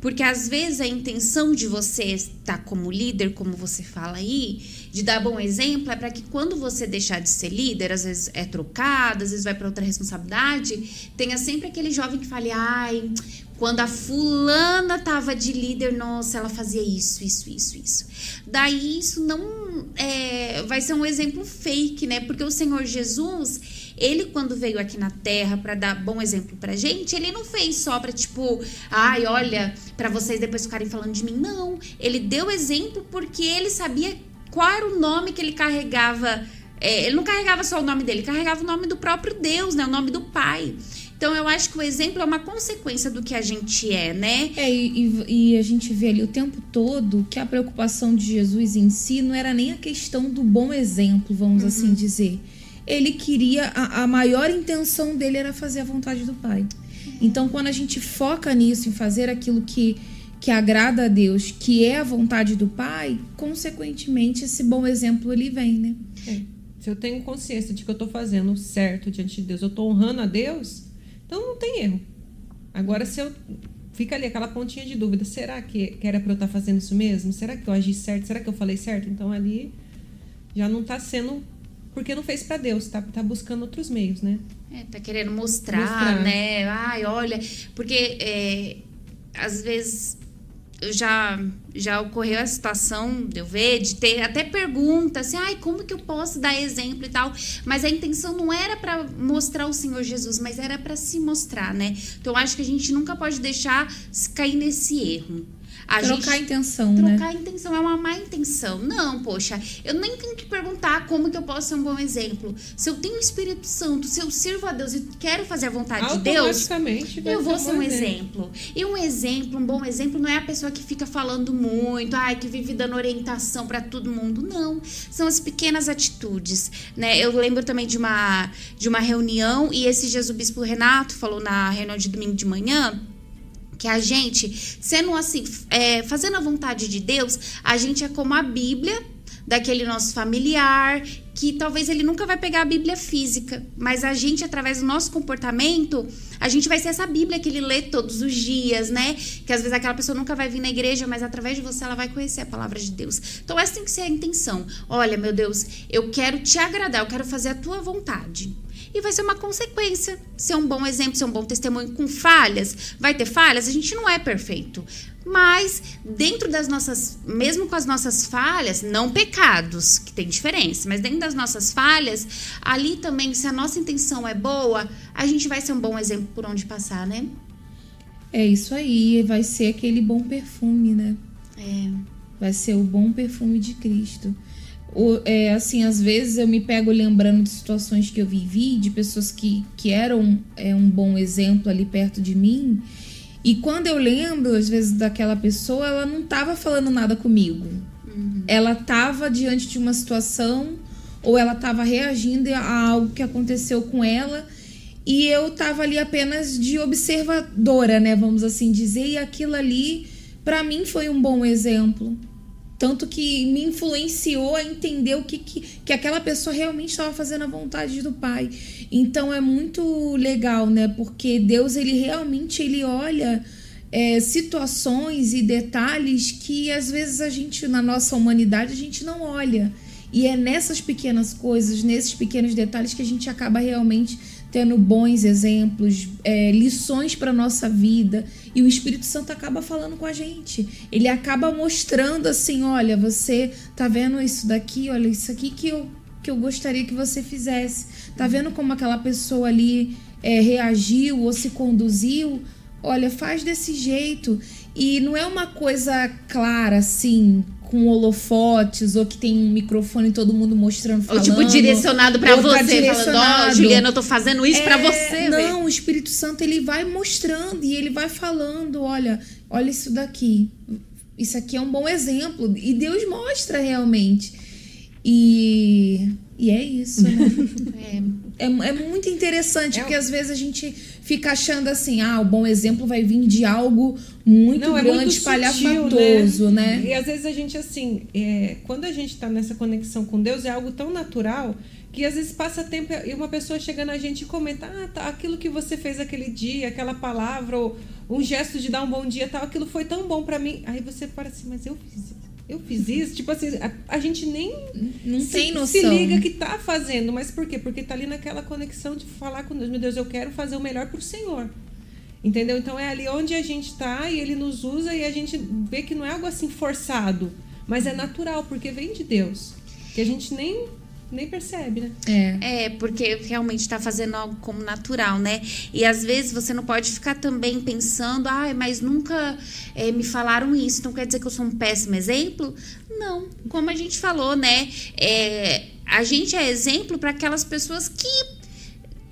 Porque às vezes a intenção de você estar como líder, como você fala aí, de dar bom exemplo, é para que quando você deixar de ser líder, às vezes é trocado, às vezes vai para outra responsabilidade, tenha sempre aquele jovem que fale: ai, quando a fulana tava de líder, nossa, ela fazia isso, isso, isso, isso. Daí isso não é, vai ser um exemplo fake, né? Porque o Senhor Jesus ele, quando veio aqui na Terra para dar bom exemplo pra gente, ele não fez só pra tipo, ai, olha, para vocês depois ficarem falando de mim. Não. Ele deu exemplo porque ele sabia qual era o nome que ele carregava. É, ele não carregava só o nome dele, carregava o nome do próprio Deus, né? O nome do Pai. Então eu acho que o exemplo é uma consequência do que a gente é, né? É, e, e, a gente vê ali o tempo todo que a preocupação de Jesus em si não era nem a questão do bom exemplo, vamos uhum. assim dizer ele queria, a, a maior intenção dele era fazer a vontade do Pai. Então, quando a gente foca nisso, em fazer aquilo que, que agrada a Deus, que é a vontade do Pai, consequentemente, esse bom exemplo ele vem, né? É. Se eu tenho consciência de que eu estou fazendo certo diante de Deus, eu estou honrando a Deus, então não tem erro. Agora, se eu fica ali aquela pontinha de dúvida, será que, que era para eu estar tá fazendo isso mesmo? Será que eu agi certo? Será que eu falei certo? Então ali já não está sendo porque não fez para Deus, tá, tá buscando outros meios, né? É, tá querendo mostrar, mostrar. né? Ai, olha, porque é, às vezes já já ocorreu a situação de eu ver, de ter até perguntas assim, ai, como que eu posso dar exemplo e tal, mas a intenção não era para mostrar o Senhor Jesus, mas era para se mostrar, né? Então acho que a gente nunca pode deixar cair nesse erro. A trocar gente, a intenção, trocar né? Trocar a intenção é uma má intenção. Não, poxa, eu nem tenho que perguntar como que eu posso ser um bom exemplo. Se eu tenho o Espírito Santo, se eu sirvo a Deus e quero fazer a vontade de Deus, eu vou ser um exemplo. exemplo. E um exemplo, um bom exemplo, não é a pessoa que fica falando muito, ai, que vive dando orientação para todo mundo. Não. São as pequenas atitudes, né? Eu lembro também de uma, de uma reunião e esse Jesus Bispo Renato falou na reunião de domingo de manhã que a gente, sendo assim, é, fazendo a vontade de Deus, a gente é como a Bíblia daquele nosso familiar, que talvez ele nunca vai pegar a Bíblia física, mas a gente, através do nosso comportamento, a gente vai ser essa Bíblia que ele lê todos os dias, né? Que às vezes aquela pessoa nunca vai vir na igreja, mas através de você ela vai conhecer a palavra de Deus. Então essa tem que ser a intenção. Olha, meu Deus, eu quero te agradar, eu quero fazer a tua vontade. E vai ser uma consequência. Ser um bom exemplo, ser um bom testemunho com falhas. Vai ter falhas? A gente não é perfeito. Mas dentro das nossas, mesmo com as nossas falhas, não pecados, que tem diferença, mas dentro das nossas falhas, ali também, se a nossa intenção é boa, a gente vai ser um bom exemplo por onde passar, né? É isso aí, vai ser aquele bom perfume, né? É. Vai ser o bom perfume de Cristo. O, é, assim, às vezes eu me pego lembrando de situações que eu vivi, de pessoas que, que eram é, um bom exemplo ali perto de mim. E quando eu lembro, às vezes, daquela pessoa, ela não estava falando nada comigo. Uhum. Ela estava diante de uma situação ou ela estava reagindo a algo que aconteceu com ela e eu estava ali apenas de observadora, né, vamos assim dizer, e aquilo ali para mim foi um bom exemplo. Tanto que me influenciou a entender o que, que, que aquela pessoa realmente estava fazendo a vontade do Pai. Então é muito legal, né? Porque Deus, ele realmente ele olha é, situações e detalhes que às vezes a gente, na nossa humanidade, a gente não olha. E é nessas pequenas coisas, nesses pequenos detalhes que a gente acaba realmente tendo bons exemplos, é, lições para nossa vida e o Espírito Santo acaba falando com a gente. Ele acaba mostrando assim, olha, você tá vendo isso daqui, olha isso aqui que eu que eu gostaria que você fizesse. Tá vendo como aquela pessoa ali é, reagiu ou se conduziu? Olha, faz desse jeito. E não é uma coisa clara assim, com holofotes ou que tem um microfone todo mundo mostrando falando. Ou tipo direcionado para tá você, direcionado. falando, ó, Juliana, eu tô fazendo isso pra É, você, velho. Não, o Espírito Santo ele vai mostrando e ele vai falando, olha, olha isso daqui. Isso aqui é um bom exemplo e Deus mostra realmente. E e é isso, né? É. É, é muito interessante, É porque às vezes a gente fica achando assim, ah, o bom exemplo vai vir de algo muito Não, é grande, muito espalhafatoso, né? E às vezes a gente, assim, é, quando a gente tá nessa conexão com Deus, é algo tão natural que às vezes passa tempo e uma pessoa chega na gente e comenta, ah, tá, aquilo que você fez aquele dia, aquela palavra, ou um gesto de dar um bom dia, tal, aquilo foi tão bom pra mim. Aí você para assim, mas eu fiz isso. Eu fiz isso, tipo assim, a, a gente nem Não se, tem noção. se liga que tá fazendo, mas por quê? Porque tá ali naquela conexão de falar com Deus, meu Deus, eu quero fazer o melhor pro Senhor. Entendeu? Então é ali onde a gente tá e ele nos usa e a gente vê que não é algo assim forçado, mas é natural, porque vem de Deus. Que a gente nem, nem percebe, né? É. É, porque realmente tá fazendo algo como natural, né? E às vezes você não pode ficar também pensando, ai, mas nunca é, me falaram isso, então quer dizer que eu sou um péssimo exemplo? Não, como a gente falou, né? É, a gente é exemplo para aquelas pessoas que,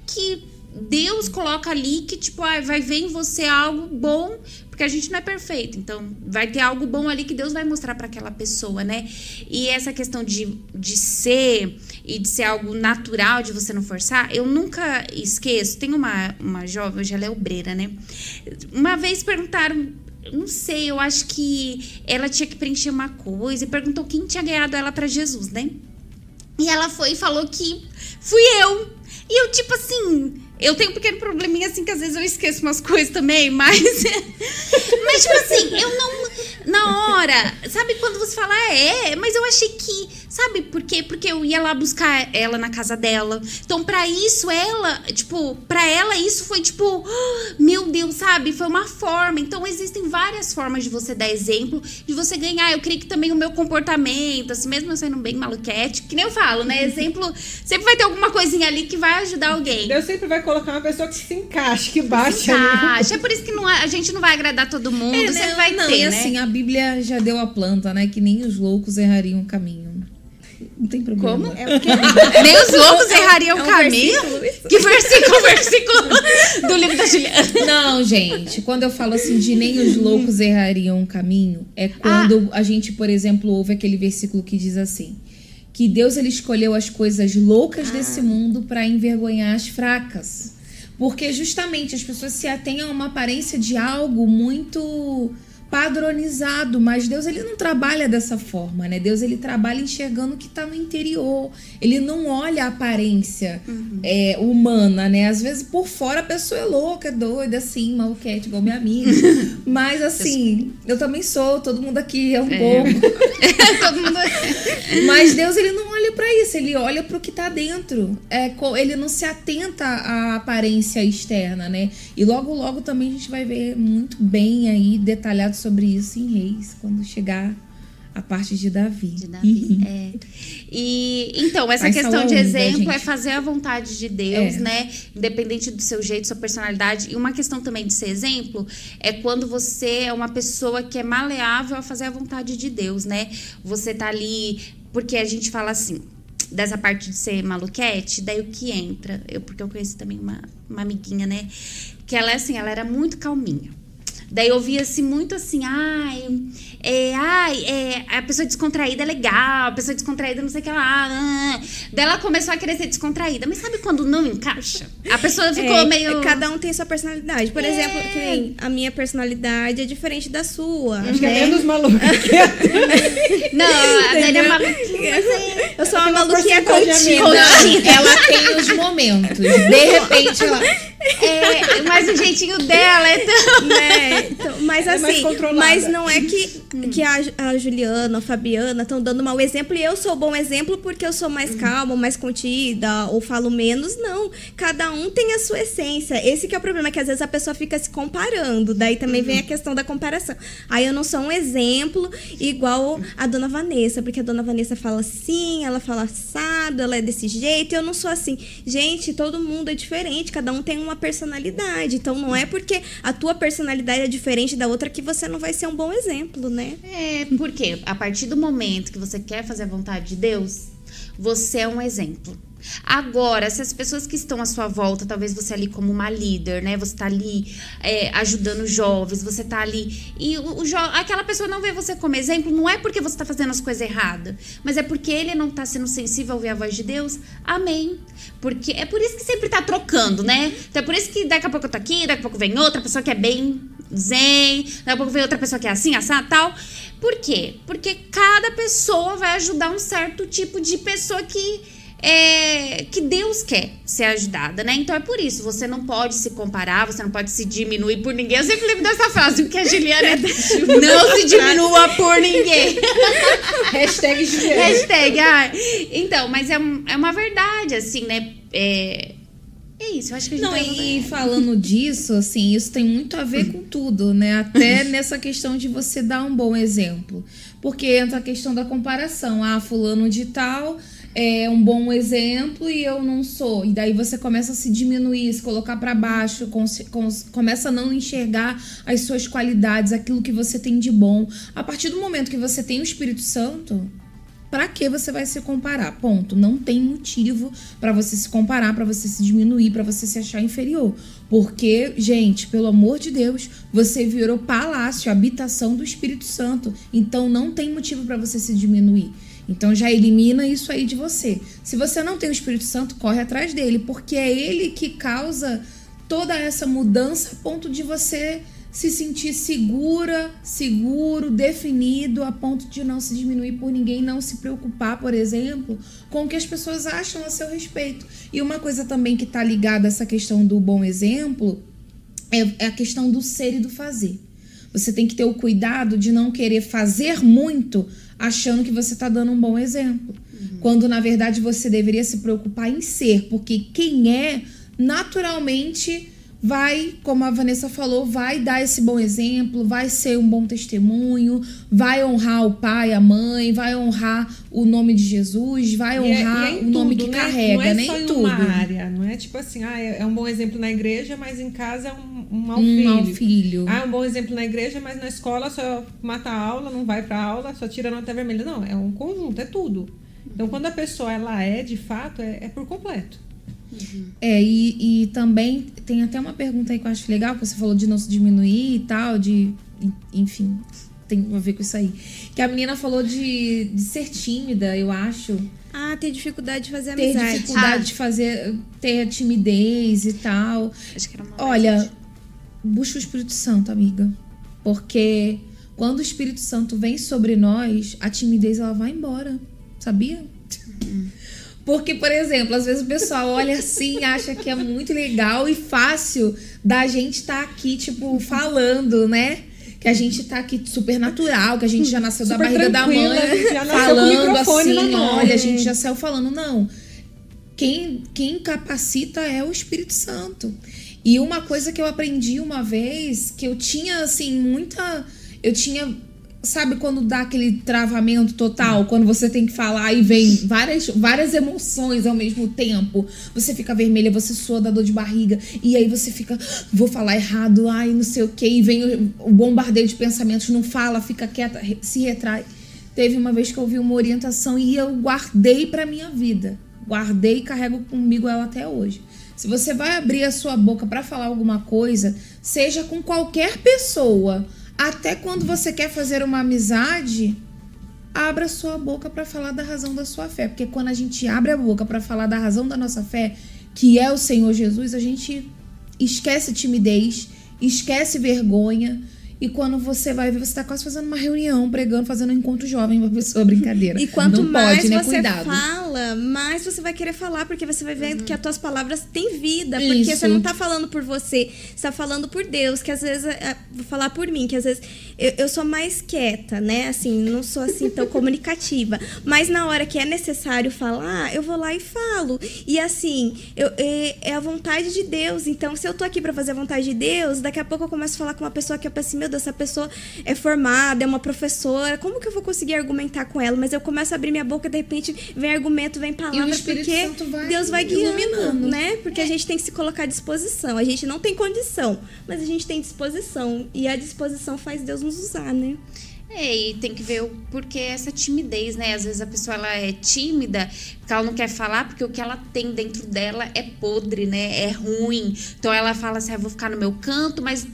que Deus coloca ali que, tipo, ai, vai ver em você algo bom, porque a gente não é perfeito. Então, vai ter algo bom ali que Deus vai mostrar para aquela pessoa, né? E essa questão de, de ser e de ser algo natural, de você não forçar, eu nunca esqueço. Tem uma, uma jovem, hoje ela é obreira, né? Uma vez perguntaram. Não sei, eu acho que ela tinha que preencher uma coisa e perguntou quem tinha ganhado ela para Jesus, né? E ela foi e falou que fui eu. E eu, tipo assim, eu tenho um pequeno probleminha assim que às vezes eu esqueço umas coisas também, mas. mas, tipo assim, eu não. Na hora, sabe quando você fala, ah, é, mas eu achei que. Sabe por quê? Porque eu ia lá buscar ela na casa dela. Então, pra isso, ela, tipo, pra ela, isso foi tipo, "Ah, meu Deus, sabe? Foi uma forma. Então, existem várias formas de você dar exemplo, de você ganhar. Eu creio que também o meu comportamento, assim, mesmo eu sendo bem maluquete, que nem eu falo, né? Exemplo, sempre vai ter alguma coisinha ali que vai ajudar alguém. Deus sempre vai colocar uma pessoa que se encaixe, que bate ali. Acha. É por isso que não, a gente não vai agradar todo mundo, É, sempre né? vai não, ter, né? assim, a Bíblia já deu a planta, né? Que nem os loucos errariam o caminho. Não tem problema. Como? É? Nem os loucos errariam É o um caminho. versículo? Que versículo, versículo do livro da Juliana. Não, gente, quando eu falo assim de nem os loucos errariam o caminho, é quando a gente, por exemplo, ouve aquele versículo que diz assim: que Deus ele escolheu as coisas loucas desse mundo para envergonhar as fracas. Porque justamente as pessoas se atêm a uma aparência de algo muito padronizado, mas Deus ele não trabalha dessa forma, né? Deus ele trabalha enxergando o que está no interior. Ele não olha a aparência é, humana, né? Às vezes por fora a pessoa é louca, é doida, assim, maluquete, igual minha amiga. mas assim, eu também sou, todo mundo aqui é um pouco. Todo mundo... Mas Deus ele não olha para isso, ele olha para o que tá dentro. É, ele não se atenta à aparência externa, né? E logo, logo também a gente vai ver muito bem aí detalhado sobre isso em Reis, quando chegar a parte de Davi. De Davi, é. E então, essa questão de exemplo é fazer a vontade de Deus, é. né? Independente do seu jeito, sua personalidade. E uma questão também de ser exemplo é quando você é uma pessoa que é maleável a fazer a vontade de Deus, né? Você tá ali. Porque a gente fala assim, dessa parte de ser maluquete, daí o que entra? Eu, porque eu conheci também uma, uma amiguinha, né? Que ela é assim, ela era muito calminha. Daí eu via-se muito assim, ai, é, ai, é, a pessoa descontraída é legal, a pessoa descontraída não sei o que lá. Ah. Daí ela começou a querer ser descontraída. Mas sabe quando não encaixa? A pessoa ficou é, meio. Cada um tem sua personalidade. Por é. exemplo, a minha personalidade é diferente da sua. Acho né? que é menos maluca. não, a Dani é maluquinha. Eu sou uma maluquinha contínua. Ela tem os momentos. De repente ela. É, mas o jeitinho dela é tão. Né? Então, mas assim, mas não é que, que a, a Juliana, a Fabiana estão dando mau exemplo e eu sou bom exemplo porque eu sou mais hum. calma, mais contida ou falo menos. Não. Cada um tem a sua essência. Esse que é o problema, que às vezes a pessoa fica se comparando. Daí também uhum. vem a questão da comparação. Aí eu não sou um exemplo igual a dona Vanessa, porque a dona Vanessa fala assim, ela fala assado, ela é desse jeito, e eu não sou assim. Gente, todo mundo é diferente, cada um tem uma personalidade. Então não é porque a tua personalidade é diferente da outra que você não vai ser um bom exemplo, né? É, porque a partir do momento que você quer fazer a vontade de Deus, você é um exemplo. Agora, se as pessoas que estão à sua volta, talvez você ali como uma líder, né? Você tá ali é, ajudando jovens, você tá ali. E o, o aquela pessoa não vê você como exemplo, não é porque você tá fazendo as coisas erradas, mas é porque ele não tá sendo sensível a ouvir a voz de Deus. Amém. Porque é por isso que sempre tá trocando, né? Então é por isso que daqui a pouco eu tô aqui, daqui a pouco vem outra pessoa que é bem zen, daqui a pouco vem outra pessoa que é assim, assado, tal. Por quê? Porque cada pessoa vai ajudar um certo tipo de pessoa que é, que Deus quer ser ajudada, né? Então é por isso, você não pode se comparar, você não pode se diminuir por ninguém. Eu sempre lembro dessa frase, porque a Juliana é não se diminua por ninguém. Hashtag Juliana. Hashtag, ah. Então, mas é, é uma verdade, assim, né? É, é isso, eu acho que a gente Não, tá e falando disso, assim, isso tem muito a ver com tudo, né? Até nessa questão de você dar um bom exemplo. Porque entra a questão da comparação. Ah, fulano de tal é um bom exemplo e eu não sou. E daí você começa a se diminuir, se colocar para baixo, começa a não enxergar as suas qualidades, aquilo que você tem de bom. A partir do momento que você tem o Espírito Santo, para que você vai se comparar? Ponto. Não tem motivo para você se comparar, para você se diminuir, para você se achar inferior. Porque, gente, pelo amor de Deus, você virou palácio, habitação do Espírito Santo. Então não tem motivo para você se diminuir. Então já elimina isso aí de você. Se você não tem o Espírito Santo, corre atrás dele, porque é ele que causa toda essa mudança a ponto de você se sentir segura, seguro, definido, a ponto de não se diminuir por ninguém, não se preocupar, por exemplo, com o que as pessoas acham a seu respeito. E uma coisa também que está ligada a essa questão do bom exemplo é a questão do ser e do fazer. Você tem que ter o cuidado de não querer fazer muito achando que você está dando um bom exemplo. Uhum. Quando na verdade você deveria se preocupar em ser, porque quem é naturalmente vai, como a Vanessa falou, vai dar esse bom exemplo, vai ser um bom testemunho, vai honrar o pai, a mãe, vai honrar o nome de Jesus, vai é- honrar é, é o nome que né? carrega, não é nem só em tudo. Uma área, não é tipo assim, ah, é, é um bom exemplo na igreja, mas em casa é um, um mau um filho. Mau filho. Ah, é um bom exemplo na igreja, mas na escola só mata a aula, não vai pra aula, só tira nota vermelha. Não, é um conjunto, é tudo. Então, quando a pessoa ela é de fato, é, é por completo. Uhum. É, e, e também tem até uma pergunta aí que eu acho legal, que você falou de não se diminuir e tal, de. Enfim, tem a ver com isso aí. Que a menina falou de, de ser tímida, eu acho. Ah, ter dificuldade de fazer amizade. Ter dificuldade ah. de fazer. ter timidez e tal. Acho que era uma Olha, busca o Espírito Santo, amiga. Porque quando o Espírito Santo vem sobre nós, a timidez ela vai embora. Sabia? Porque, por exemplo, às vezes o pessoal olha assim, acha que é muito legal e fácil da gente estar tá aqui, tipo, falando, né? que a gente tá aqui super natural, que a gente já nasceu da Super barriga da mãe, falando assim, olha, a gente já saiu falando, não. Quem, quem capacita é o Espírito Santo. E uma coisa que eu aprendi uma vez, que eu tinha, assim, muita. Eu tinha. Sabe quando dá aquele travamento total? Quando você tem que falar e vem várias, várias emoções ao mesmo tempo. Você fica vermelha, você sua da dor de barriga. E aí você fica, vou falar errado, ai, não sei o quê. E vem o, o bombardeio de pensamentos, não fala, fica quieta, se retrai. Teve uma vez que eu ouvi uma orientação e eu guardei pra minha vida. Guardei e carrego comigo ela até hoje. Se você vai abrir a sua boca pra falar alguma coisa, seja com qualquer pessoa, até quando você quer fazer uma amizade, abra sua boca pra falar da razão da sua fé, porque quando a gente abre a boca pra falar da razão da nossa fé, que é o Senhor Jesus, a gente esquece timidez, esquece vergonha. E quando você vai ver, você tá quase fazendo uma reunião, pregando, fazendo um encontro jovem pra pessoa, brincadeira. E quanto Não mais pode, né? você Cuidado. fala, mais você vai querer falar, porque você vai vendo que as tuas palavras têm vida. Porque Isso. você não tá falando por você, você tá falando por Deus, que às vezes, é, vou falar por mim, que às vezes eu, eu sou mais quieta, né? Assim, não sou assim tão comunicativa. Mas na hora que é necessário falar, eu vou lá e falo. E assim, eu, é, é a vontade de Deus. Então, se eu tô aqui pra fazer a vontade de Deus, daqui a pouco eu começo a falar com uma pessoa que eu penso assim, meu Deus, essa pessoa é formada, é uma professora, como que eu vou conseguir argumentar com ela? Mas eu começo a abrir minha boca e de repente vem argumento, vem palavra, porque vai Deus vai guiando, iluminando. né? Porque a gente tem que se colocar à disposição. A gente não tem condição, mas a gente tem disposição. E a disposição faz Deus usar, né? É, e tem que ver o porquê essa timidez, né? Às vezes a pessoa ela é tímida porque ela não quer falar, porque o que ela tem dentro dela é podre, né? É ruim. Então ela fala assim: ah, vou ficar no meu canto, mas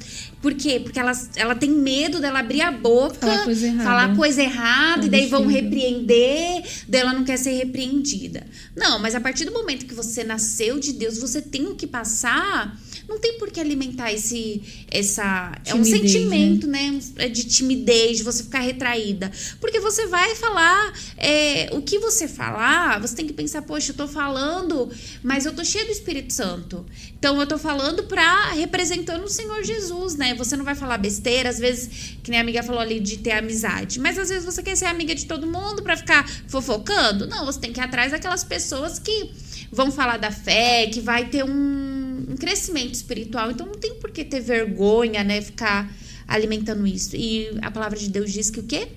por quê? Porque ela, ela tem medo dela abrir a boca, Falar coisa errada. falar coisa errada, e daí vão repreender, daí ela não quer ser repreendida. Não, mas a partir do momento que você nasceu de Deus, você tem o que passar. Não tem por que alimentar esse essa é um Timidez, sentimento, né? É de timidez, de você ficar retraída. Porque você vai falar, é, o que você falar, você tem que pensar, poxa, eu tô falando, mas eu tô cheia do Espírito Santo. Então eu tô falando pra representando o Senhor Jesus, né? Você não vai falar besteira, às vezes, que nem a amiga falou ali de ter amizade, mas às vezes você quer ser amiga de todo mundo pra ficar fofocando. Não, você tem que ir atrás daquelas pessoas que vão falar da fé, que vai ter um, um crescimento espiritual. Então não tem por que ter vergonha, né? Ficar alimentando isso. E a palavra de Deus diz que o quê?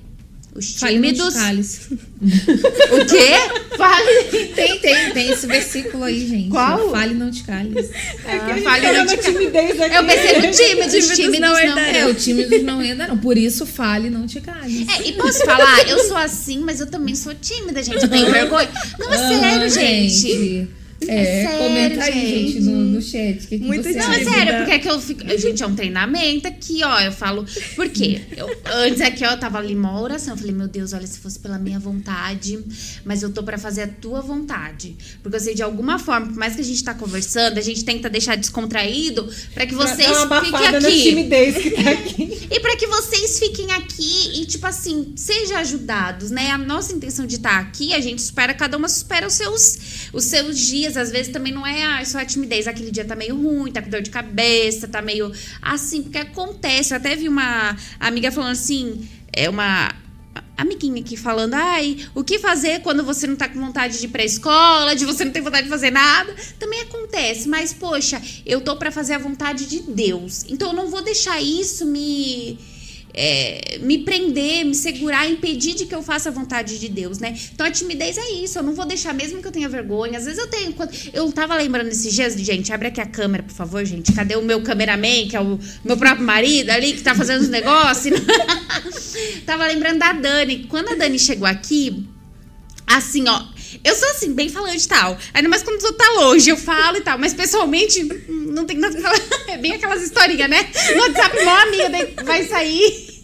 Os Fale não te tímidos. cales. O quê? Fale. Tem, tem, tem esse versículo aí, gente. Qual? Fale não te cales. É que a gente fale não te ca- timidez aqui. Eu pensei no tímidos, Tímidos tímidos não não. É, o tímidos não entra, não. Por isso, fale não te cales. É, e posso falar, eu sou assim, mas eu também sou tímida, gente. Eu tenho vergonha. Não, é sério, Aham, gente. É, sério, comenta aí, gente. no, no chat. Que, que Muito você Não, é sério, porque é que eu fico. Gente, é um treinamento aqui, ó. Eu falo. Por quê? Eu, antes aqui, ó, eu tava ali uma oração. Eu falei, meu Deus, olha, se fosse pela minha vontade, mas eu tô pra fazer a tua vontade. Porque eu sei, de alguma forma, por mais que a gente tá conversando, a gente tenta deixar descontraído pra que Pra vocês uma fiquem aqui. timidez que tá aqui. E para que vocês fiquem aqui e, tipo assim, sejam ajudados, né? A nossa intenção de estar aqui, a gente espera, cada uma supera os seus, os seus dias. Às vezes também não é ah, só a timidez, aquele dia tá meio ruim, tá com dor de cabeça, tá meio assim, porque acontece. Eu até vi uma amiga falando assim, é uma amiguinha aqui falando, ai, o que fazer quando você não tá com vontade de ir pra escola, de você não tem vontade de fazer nada? Também acontece, mas poxa, eu tô pra fazer a vontade de Deus. Então eu não vou deixar isso me é, me prender, me segurar, impedir de que eu faça a vontade de Deus, né? Então a timidez é isso, eu não vou deixar mesmo que eu tenha vergonha. Às vezes eu tenho, eu tava lembrando esses dias, gente, abre aqui a câmera, por favor, gente. Cadê o meu cameraman, que é o meu próprio marido ali que tá fazendo os negócios? tava lembrando da Dani. Quando a Dani chegou aqui, assim, ó, eu sou assim, bem falante e tal. Ainda mais quando tu tá longe, eu falo e tal. Mas pessoalmente, não tem nada pra falar. É bem aquelas historinhas, né? No WhatsApp, mó amiga, daí vai sair.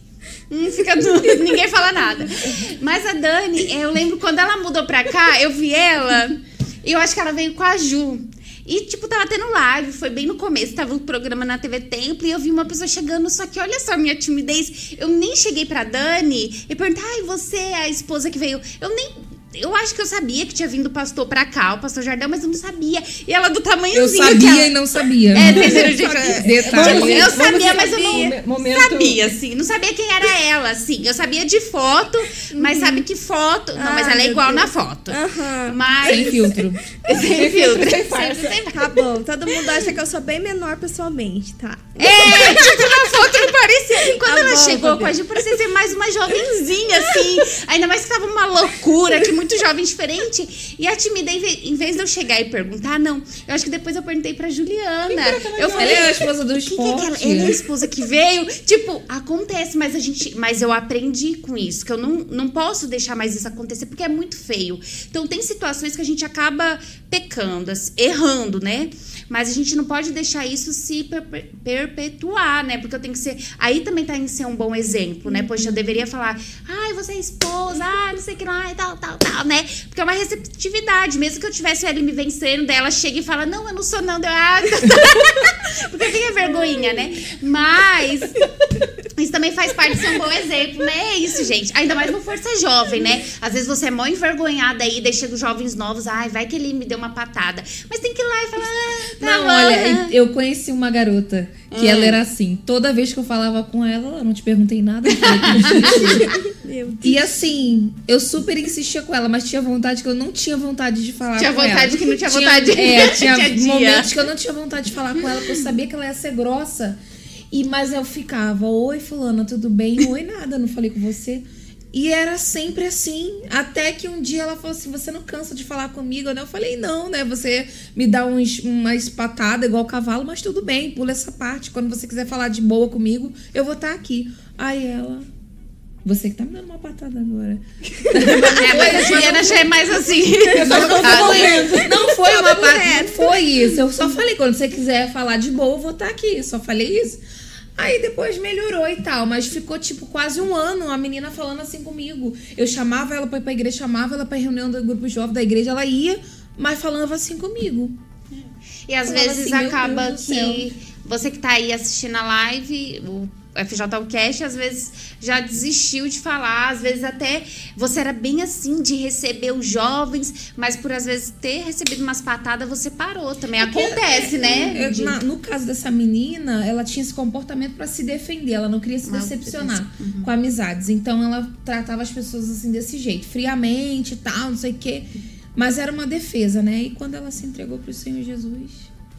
Hum, fica tudo, ninguém fala nada. Mas a Dani, eu lembro quando ela mudou pra cá, eu vi ela. E eu acho que ela veio com a Ju. E, tipo, tava tendo live, foi bem no começo, tava o programa na TV Templo, e eu vi uma pessoa chegando, só que olha só minha timidez. Eu nem cheguei pra Dani e perguntei, ai, você é a esposa que veio. Eu nem Eu acho que eu sabia que tinha vindo o pastor pra cá, o pastor Jardel, mas eu não sabia. E ela do Eu tamanhozinho. que sabia ela- e não sabia. É, entenderam, gente? Detalhe. Eu sabia, mas eu não Momen- momento- sabia, assim. Não sabia quem era ela, assim. Eu sabia de foto, mas sabe que foto... Não, mas Ah, ela é igual Deus. na foto. Aham. Mas... Sem filtro. Sem filtro. sem Sempre sem Tá bom, todo mundo acha que eu sou bem menor pessoalmente, tá? É, tipo, na foto não parecia. E quando Tá ela bom, chegou Fabi. com a gente, parecia ser mais uma jovenzinha, assim. Ainda mais que tava uma loucura, que muito jovem diferente. E a timidez, em ve- em vez de eu chegar e perguntar, não. Eu acho que depois eu perguntei pra Juliana. Eu Ela falei, é a esposa do quem que é aquela? esporte. Ela é a esposa que veio. Tipo, acontece, mas a gente. Mas eu aprendi com isso, que eu não, não posso deixar mais isso acontecer, porque é muito feio. Então tem situações que a gente acaba pecando, assim, errando, né? Mas a gente não pode deixar isso se perpe- perpetuar, né? Porque eu tenho que ser. Aí também tá em ser um bom exemplo, né? Poxa, eu deveria falar, ai, você é esposa, ai, não sei o que lá, e tal, tal, tal, né? Porque é uma receptividade. Mesmo que eu tivesse ali me vencendo, daí ela chega e fala, não, eu não sou, não. Deu, ah, porque fica vergonhinha, né? Mas isso também faz parte de ser um bom exemplo, né? É isso, gente. Ainda mais no Força Jovem, né? Às vezes você é mó envergonhada aí, daí chega os jovens novos, ai, vai que ele me deu uma patada. Mas tem que ir lá e falar, ah, tá Não, bom. olha, eu conheci uma garota que ela era assim. Toda vez que eu falava com ela, eu não te perguntei nada. eu falei contigo. Meu Deus. e assim, eu super insistia com ela, mas tinha vontade que eu não tinha vontade de falar Tinha com vontade ela. que não tinha vontade. É, tinha, Tinha dia. momentos que eu não tinha vontade de falar com ela, porque eu sabia que ela ia ser grossa. E, mas eu ficava, oi fulana, tudo bem? Oi, nada, não falei com você. E era sempre assim, até que um dia ela falou assim, você não cansa de falar comigo? Eu falei, não, né, você me dá uns, uma espatada igual cavalo, mas tudo bem, pula essa parte. Quando você quiser falar de boa comigo, eu vou estar aqui. Aí ela, você que tá me dando uma patada agora. É, mas a Juliana já é mais assim. Não foi, não foi uma reto. não foi isso. Eu só falei, quando você quiser falar de boa, eu vou estar aqui. Eu só falei isso. Aí depois melhorou e tal, mas ficou tipo quase um ano a menina falando assim comigo. Eu chamava ela pra ir pra igreja, chamava ela pra reunião do grupo jovem da igreja, ela ia, mas falava assim comigo. E às Falava vezes assim, acaba que você que tá aí assistindo a live, o FJ Cast, às vezes já desistiu de falar, às vezes até você era bem assim de receber os jovens, mas por às vezes ter recebido umas patadas, você parou também. Acontece, né? Eu- De- na- no caso dessa menina, ela tinha esse comportamento pra se defender, ela não queria se Ah, decepcionar com amizades. Então ela tratava as pessoas assim desse jeito, friamente e tal, não sei o quê. Mas era uma defesa, né? E quando ela se entregou pro Senhor Jesus.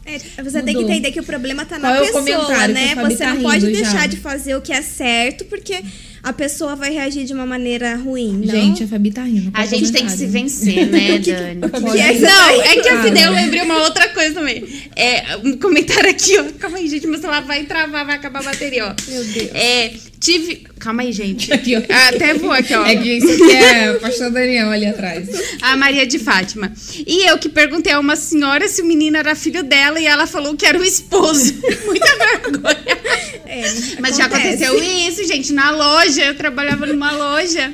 É, você tem que Mudou. entender que o problema tá na Qual é o pessoa, que né? Você tá não pode rindo já? deixar de fazer o que é certo, porque a pessoa vai reagir de uma maneira ruim, não? Gente, a Fabi tá rindo. A gente tem que se vencer, né, Dani? que é que você Não, é que assim, daí eu lembrei uma outra coisa também. É, um comentário aqui, ó. Calma aí, gente, meu celular vai travar, vai acabar a bateria, ó. Meu Deus. É, tive. Calma aí, gente. Ah, Até vou aqui, ó. É que isso aqui é o pastor Daniel ali atrás. A Maria de Fátima. E eu que perguntei a uma senhora se o menino era filho dela e ela falou que era o esposo. Muita vergonha. É, Mas já acontece. aconteceu isso, gente, na loja. Eu trabalhava numa loja.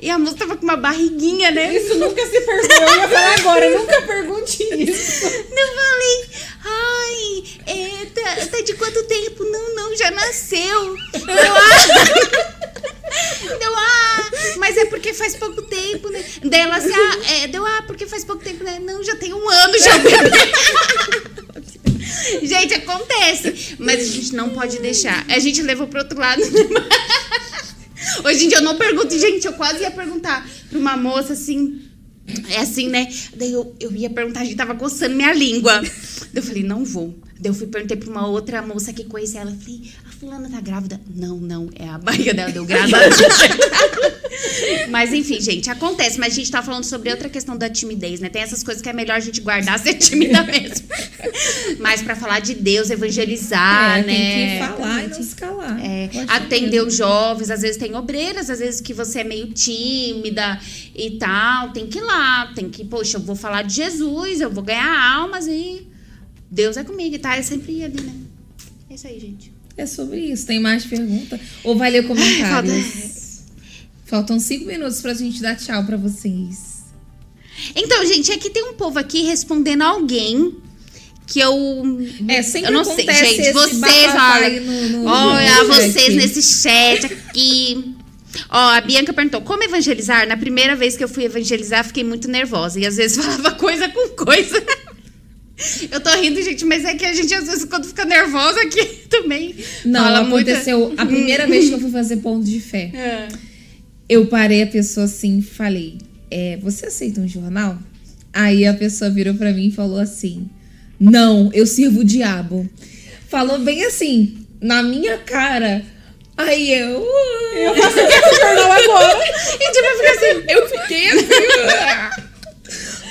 E a moça tava com uma barriguinha, né? Isso nunca se perguntou. Eu ia falar agora, nunca pergunte isso. Eu falei, ai, é, tá, tá de quanto tempo? Não, não, já nasceu. Deu, ah, deu, ah, mas é porque faz pouco tempo, né? Daí ela assim, ah, é, deu, ah, porque faz pouco tempo, né? Não, já tem um ano já. Gente, acontece. Mas a gente não pode deixar. A gente levou pro outro lado. Hoje em dia eu não pergunto. Gente, eu quase ia perguntar pra uma moça assim. É assim, né? Daí eu, eu ia perguntar, a gente tava coçando minha língua. Daí eu falei, não vou. Daí eu fui perguntei pra uma outra moça que conhecia ela. Falei, a fulana tá grávida? Não, não, é a barriga dela, deu graças a Deus. Mas enfim, gente, acontece. Mas a gente tá falando sobre outra questão da timidez, né? Tem essas coisas que é melhor a gente guardar, ser tímida mesmo. Mas pra falar de Deus, evangelizar, é, né? Tem que falar e não se calar. É, atender os jovens, às vezes tem obreiras, às vezes que você é meio tímida e tal, tem que ir lá, tem que, poxa, eu vou falar de Jesus, eu vou ganhar almas e Deus é comigo, tá? É sempre ali, né? É isso aí, gente. É sobre isso. Tem mais pergunta? Ou vai ler comentários? Faltam cinco minutos pra gente dar tchau pra vocês. Então, gente, aqui tem um povo aqui respondendo alguém que eu. É, sempre eu não sei, gente. Vocês, olha. no- no- olha, no vocês chat. nesse chat aqui. Ó, a Bianca perguntou: como evangelizar? Na primeira vez que eu fui evangelizar, fiquei muito nervosa. E às vezes falava coisa com coisa. Eu tô rindo, gente, mas é que a gente, às vezes, quando fica nervosa aqui também. Não, fala muita- aconteceu a primeira vez que eu fui fazer ponto de fé. É. Eu parei a pessoa assim e falei: é, Você aceita um jornal? Aí a pessoa virou pra mim e falou assim: Não, eu sirvo o diabo. Falou bem assim, na minha cara. Aí eu. Eu faço o jornal agora. E tipo, fica assim. Eu fiquei assim.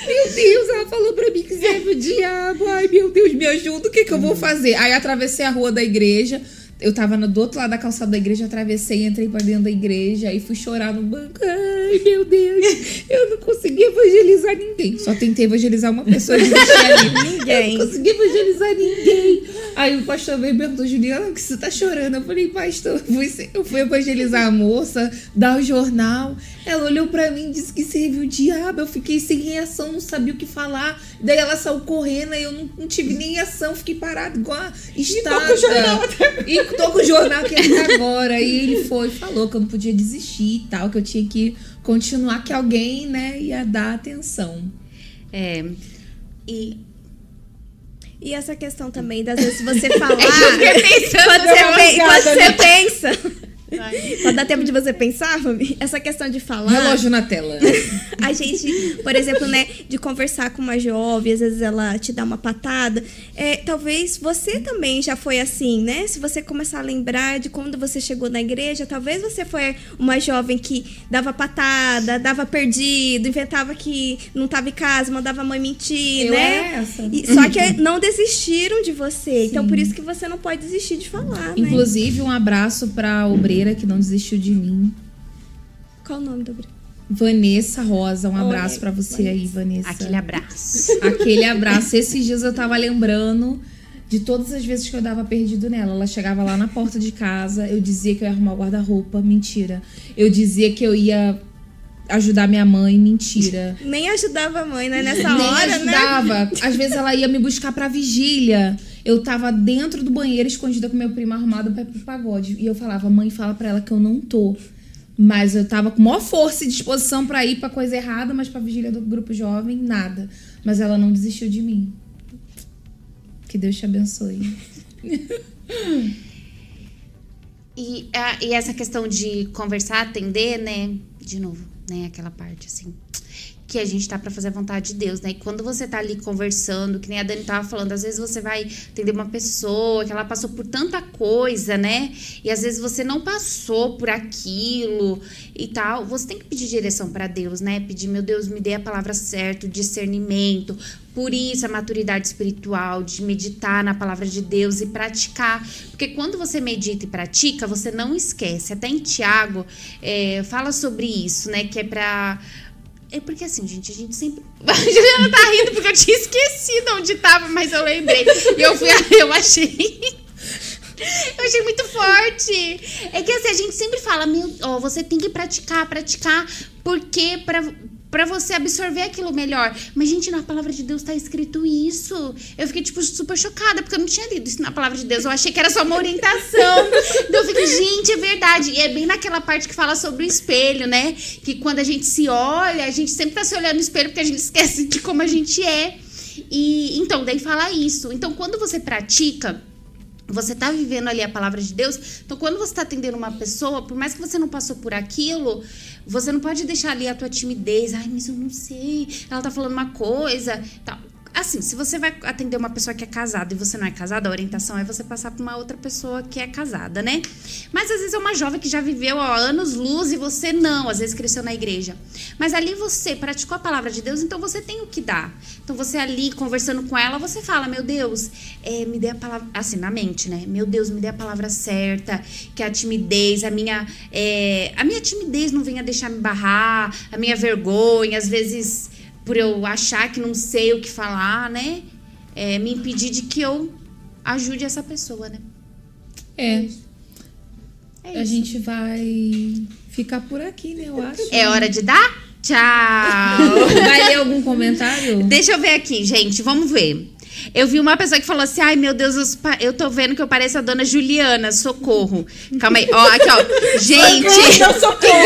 Meu Deus, ela falou pra mim que serve o diabo. Ai, meu Deus, me ajuda, o que, que eu vou fazer? Aí atravessei a rua da igreja. Eu tava no, do outro lado da calçada da igreja, atravessei, entrei pra dentro da igreja, aí fui chorar no banco. Ai, meu Deus, eu não consegui evangelizar ninguém. Só tentei evangelizar uma pessoa e ali. Ninguém. Eu não consegui evangelizar ninguém. Aí o pastor veio e perguntou, Juliana, o que você tá chorando? Eu falei, pastor, eu fui, eu fui evangelizar a moça, dar o jornal. Ela olhou pra mim e disse que serviu o diabo. Eu fiquei sem reação, não sabia o que falar. Daí ela saiu correndo e eu não, não tive nem ação, fiquei parada igual a estátua. com o jornal E tô com o jornal aqui até agora. E ele foi e falou que eu não podia desistir e tal, que eu tinha que continuar, que alguém, né, ia dar atenção. É. E. E essa questão também, das vezes você falar. É que quando você, quando você ali. pensa. Quando dá tempo de você pensar, Fabi, essa questão de falar. Relógio na tela. A gente, por exemplo, né, de conversar com uma jovem, às vezes ela te dá uma patada. É, talvez você também já foi assim, né? Se você começar a lembrar de quando você chegou na igreja, talvez você foi uma jovem que dava patada, dava perdido, inventava que não estava em casa, mandava a mãe mentir, Eu né? era essa. E- só que não desistiram de você. Então, por isso que você não pode desistir de falar, né? Inclusive, um abraço pra que não desistiu de mim. Qual o nome do grupo? Vanessa Rosa, um Olha, abraço pra você aí, Vanessa. Aquele abraço. Aquele abraço. Esses dias eu tava lembrando de todas as vezes que eu dava perdido nela. Ela chegava lá na porta de casa, eu dizia que eu ia arrumar o guarda-roupa, mentira. Eu dizia que eu ia ajudar minha mãe, mentira. Nem ajudava a mãe, né? Nessa Nem hora, né? ajudava. Às vezes ela ia me buscar pra vigília. Eu tava dentro do banheiro, escondida com meu primo arrumado pra ir pro pagode. E eu falava, mãe, fala pra ela que eu não tô. Mas eu tava com maior força e disposição pra ir pra coisa errada, mas pra vigília do grupo jovem, nada. Mas ela não desistiu de mim. Que Deus te abençoe. E, a- e essa questão de conversar, atender, né? De novo, né? Aquela parte assim. Que a gente tá pra fazer a vontade de Deus, né? E quando você tá ali conversando, que nem a Dani tava falando, às vezes você vai atender uma pessoa que ela passou por tanta coisa, né? E às vezes você não passou por aquilo e tal. Você tem que pedir direção pra Deus, né? Pedir, meu Deus, me dê a palavra certa, o discernimento. Por isso, a maturidade espiritual, de meditar na palavra de Deus e praticar. Porque quando você medita e pratica, você não esquece. Até em Tiago é, fala sobre isso, né? Que é pra. É porque assim, gente, a gente sempre. A Juliana tá rindo porque eu tinha esquecido onde tava, mas eu lembrei. E eu fui. Eu achei. Eu achei muito forte. É que assim, a gente sempre fala, meu, ó, você tem que praticar, praticar, porque pra, pra você absorver aquilo melhor. Mas, gente, na palavra de Deus tá escrito isso. Eu fiquei, tipo, super chocada, porque eu não tinha lido isso na palavra de Deus. Eu achei que era só uma orientação. então eu fiquei, gente, é verdade. E é bem naquela parte que fala sobre o espelho, né? Que quando a gente se olha, a gente sempre tá se olhando no espelho porque a gente esquece de como a gente é. E então, daí fala isso. Então, quando você pratica você tá vivendo ali a palavra de Deus. Então, quando você tá atendendo uma pessoa, por mais que você não passou por aquilo, você não pode deixar ali a tua timidez. Ai, mas eu não sei. Ela tá falando uma coisa. Tal. Assim, se você vai atender uma pessoa que é casada e você não é casada, a orientação é você passar pra uma outra pessoa que é casada, né? Mas às vezes é uma jovem que já viveu ó, anos luz e você não, às vezes cresceu na igreja. Mas ali você praticou a palavra de Deus, então você tem o que dar. Então você ali conversando com ela, você fala: Meu Deus, é, me dê a palavra. Assim, na mente, né? Meu Deus, me dê a palavra certa, que a timidez, a minha. é, a minha timidez não venha deixar me barrar, a minha vergonha, às vezes por eu achar que não sei o que falar, né? É, me impedir de que eu ajude essa pessoa, né? É, É a isso. gente vai ficar por aqui, né? Eu acho. É hora de dar? Tchau! Vai ler algum comentário? Deixa eu ver aqui, gente. Vamos ver. Eu vi uma pessoa que falou assim: ai meu Deus, eu, tô vendo que eu pareço a dona Juliana, socorro. Calma aí, ó, aqui, ó. Gente. Não, socorro!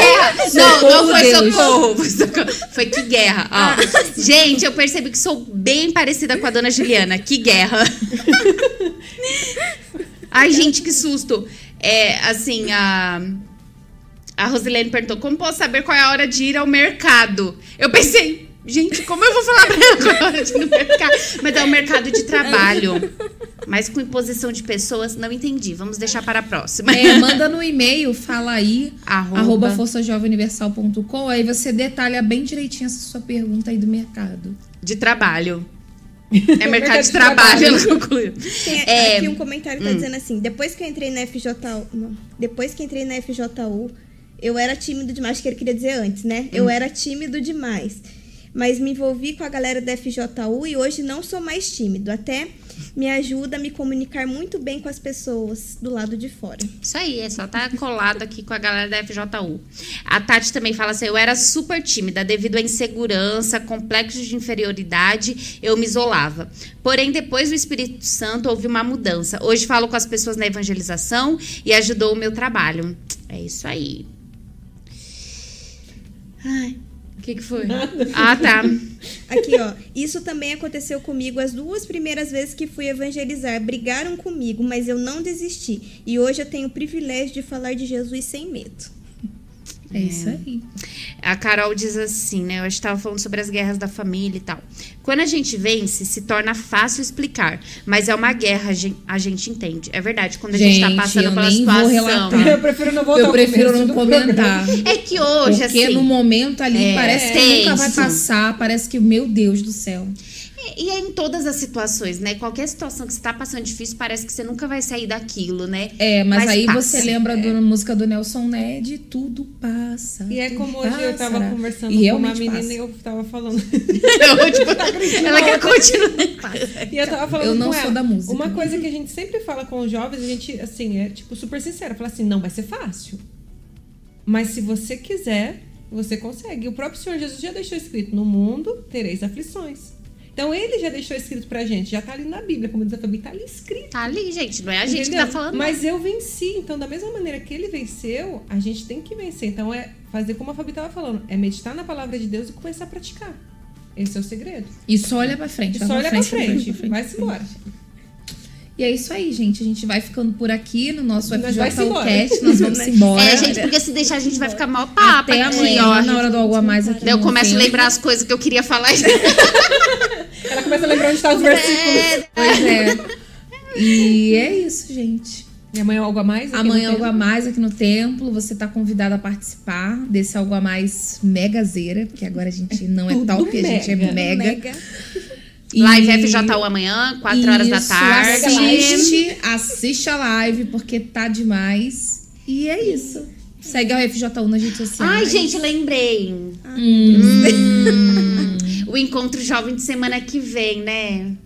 Não, não foi socorro, foi socorro. Foi que guerra. Ó. Gente, eu percebi que sou bem parecida com a dona Juliana. Que guerra. Ai, gente, que susto. É, assim, a. A Rosilene perguntou: como posso saber qual é a hora de ir ao mercado? Eu pensei, gente, como eu vou falar pra ela qual a hora de ir no mercado? Mas é o mercado de trabalho. Mas com imposição de pessoas, não entendi. Vamos deixar para a próxima. É, manda no e-mail, fala aí, Arroba. arroba forçajoveuniversal.com, aí você detalha bem direitinho essa sua pergunta aí do mercado. De trabalho. É mercado de trabalho, ela concluiu. Tem É, aqui um comentário que tá dizendo assim: depois que eu entrei na FJU. Não, depois que entrei na FJU, eu era tímido demais, acho que ele queria dizer antes, né? Eu era tímido demais. Mas me envolvi com a galera da FJU e hoje não sou mais tímido. Até me ajuda a me comunicar muito bem com as pessoas do lado de fora. Isso aí, é só tá colado aqui com a galera da FJU. A Tati também fala assim: eu era super tímida devido à insegurança, complexo de inferioridade, eu me isolava. Porém, depois do Espírito Santo houve uma mudança. Hoje falo com as pessoas na evangelização e ajudou o meu trabalho. É isso aí. Ai, que, que foi? Ah, tá. Aqui, ó. Isso também aconteceu comigo as duas primeiras vezes que fui evangelizar. Brigaram comigo, mas eu não desisti. E hoje eu tenho o privilégio de falar de Jesus sem medo. É, isso aí. A Carol diz assim, né? Eu acho que tava falando sobre as guerras da família e tal. Quando a gente vence, se torna fácil explicar. Mas é uma guerra, a gen- a gente entende. É verdade, quando a gente, tá Gente, passando pela situação. relatar. Eu prefiro não voltar Eu prefiro não comentar. É que hoje, Porque assim. no momento ali É, parece que nunca vai passar, parece que, meu Deus do céu. E é em todas as situações, né? Qualquer situação que você tá passando difícil, parece que você nunca vai sair daquilo, né? É, mas, Mas aí passa. você lembra da música do Nelson Ned, tudo passa. E é como hoje eu tava conversando E com uma menina passa. e eu tava falando. Eu, tipo, ela quer continuar. E eu tava falando Eu não com sou ela. da música. Uma coisa que a gente sempre fala com os jovens, a gente, assim, é tipo super sincera. Fala assim, não vai ser fácil. Mas se você quiser, você consegue. O próprio Senhor Jesus já deixou escrito, no mundo tereis aflições. Então ele já deixou escrito pra gente, já tá ali na Bíblia, como diz a Fabi, tá ali escrito. Tá ali, gente. Não é a gente Entendeu? que tá falando. Mas eu venci. Então, da mesma maneira que ele venceu, a gente tem que vencer. Então, é fazer como a Fabi tava falando. É meditar na palavra de Deus e começar a praticar. Esse é o segredo. E só olha pra frente. E vai só olha pra frente. pra frente. Vai-se embora. E é isso aí, gente. A gente vai ficando por aqui no nosso. FJCast. Nós vamos embora. É, gente, porque se deixar a gente vai ficar mal papo Até aqui, amanhã, ó. na hora do algo a mais aqui. Daí eu começo a tempo. lembrar as coisas que eu queria falar. Ela começa a lembrar onde tá os versículos. Pois é. E é isso, gente. E amanhã algo a mais? aqui Amanhã no algo a mais aqui no templo. Você tá convidado a participar desse algo a mais megazeira, porque agora a gente não é Tudo top, a gente é mega. mega. Mega. E- Live FJU amanhã, 4 horas da Isso, tarde. Assiste, assiste a live, porque tá demais. E é isso. Segue a FJU nas redes sociais. Ai, gente, lembrei. Hum. O encontro jovem de semana que vem, né?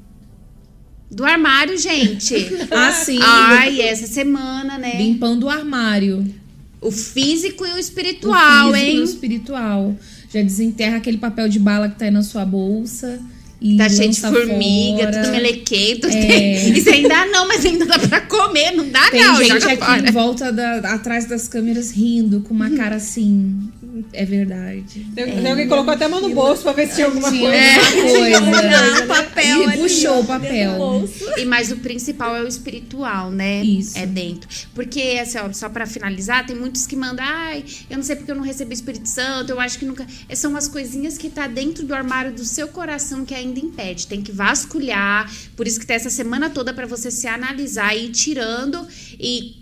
Do armário, gente. Ah, sim. Ai, essa semana, né? Limpando o armário. O físico e o o espiritual, físico e o hein? espiritual. Já desenterra aquele papel de bala que tá aí na sua bolsa. E Tá cheio de formiga, fora. tudo melequento. É. Isso ainda não, mas ainda dá pra comer. Não dá, Tem não. gente joga aqui fora. em volta da, atrás das câmeras rindo, com uma cara assim. É verdade. Tem, tem alguém que colocou até a mão no bolso pra ver se tinha alguma Tinha coisa. alguma coisa. Ah, papel E ali, puxou o papel. E mas o principal é o espiritual, né? Isso. É dentro. Porque, assim, ó, só pra finalizar, tem muitos que mandam, ai, eu não sei porque eu não recebi o Espírito Santo, eu acho que nunca. É, São as coisinhas que tá dentro do armário do seu coração que ainda impede. Tem que vasculhar. Por isso que tem essa semana toda pra você se analisar e ir tirando. E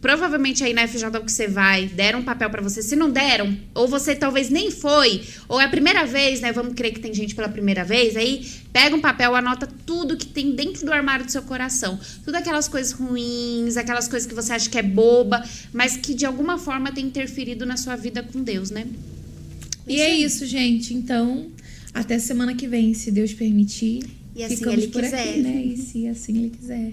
provavelmente aí na FJ que você vai, deram um papel pra você. Se não deram, ou você talvez nem foi, ou é a primeira vez, né? Vamos crer que tem gente pela primeira vez, aí pega um papel, anota tudo que tem dentro do armário do seu coração. Tudo aquelas coisas ruins, aquelas coisas que você acha que é boba, mas que de alguma forma tem interferido na sua vida com Deus, né? E é isso, gente. Então, até semana que vem, se Deus permitir. E assim Ficamos ele quiser. aqui, né? E se assim ele quiser.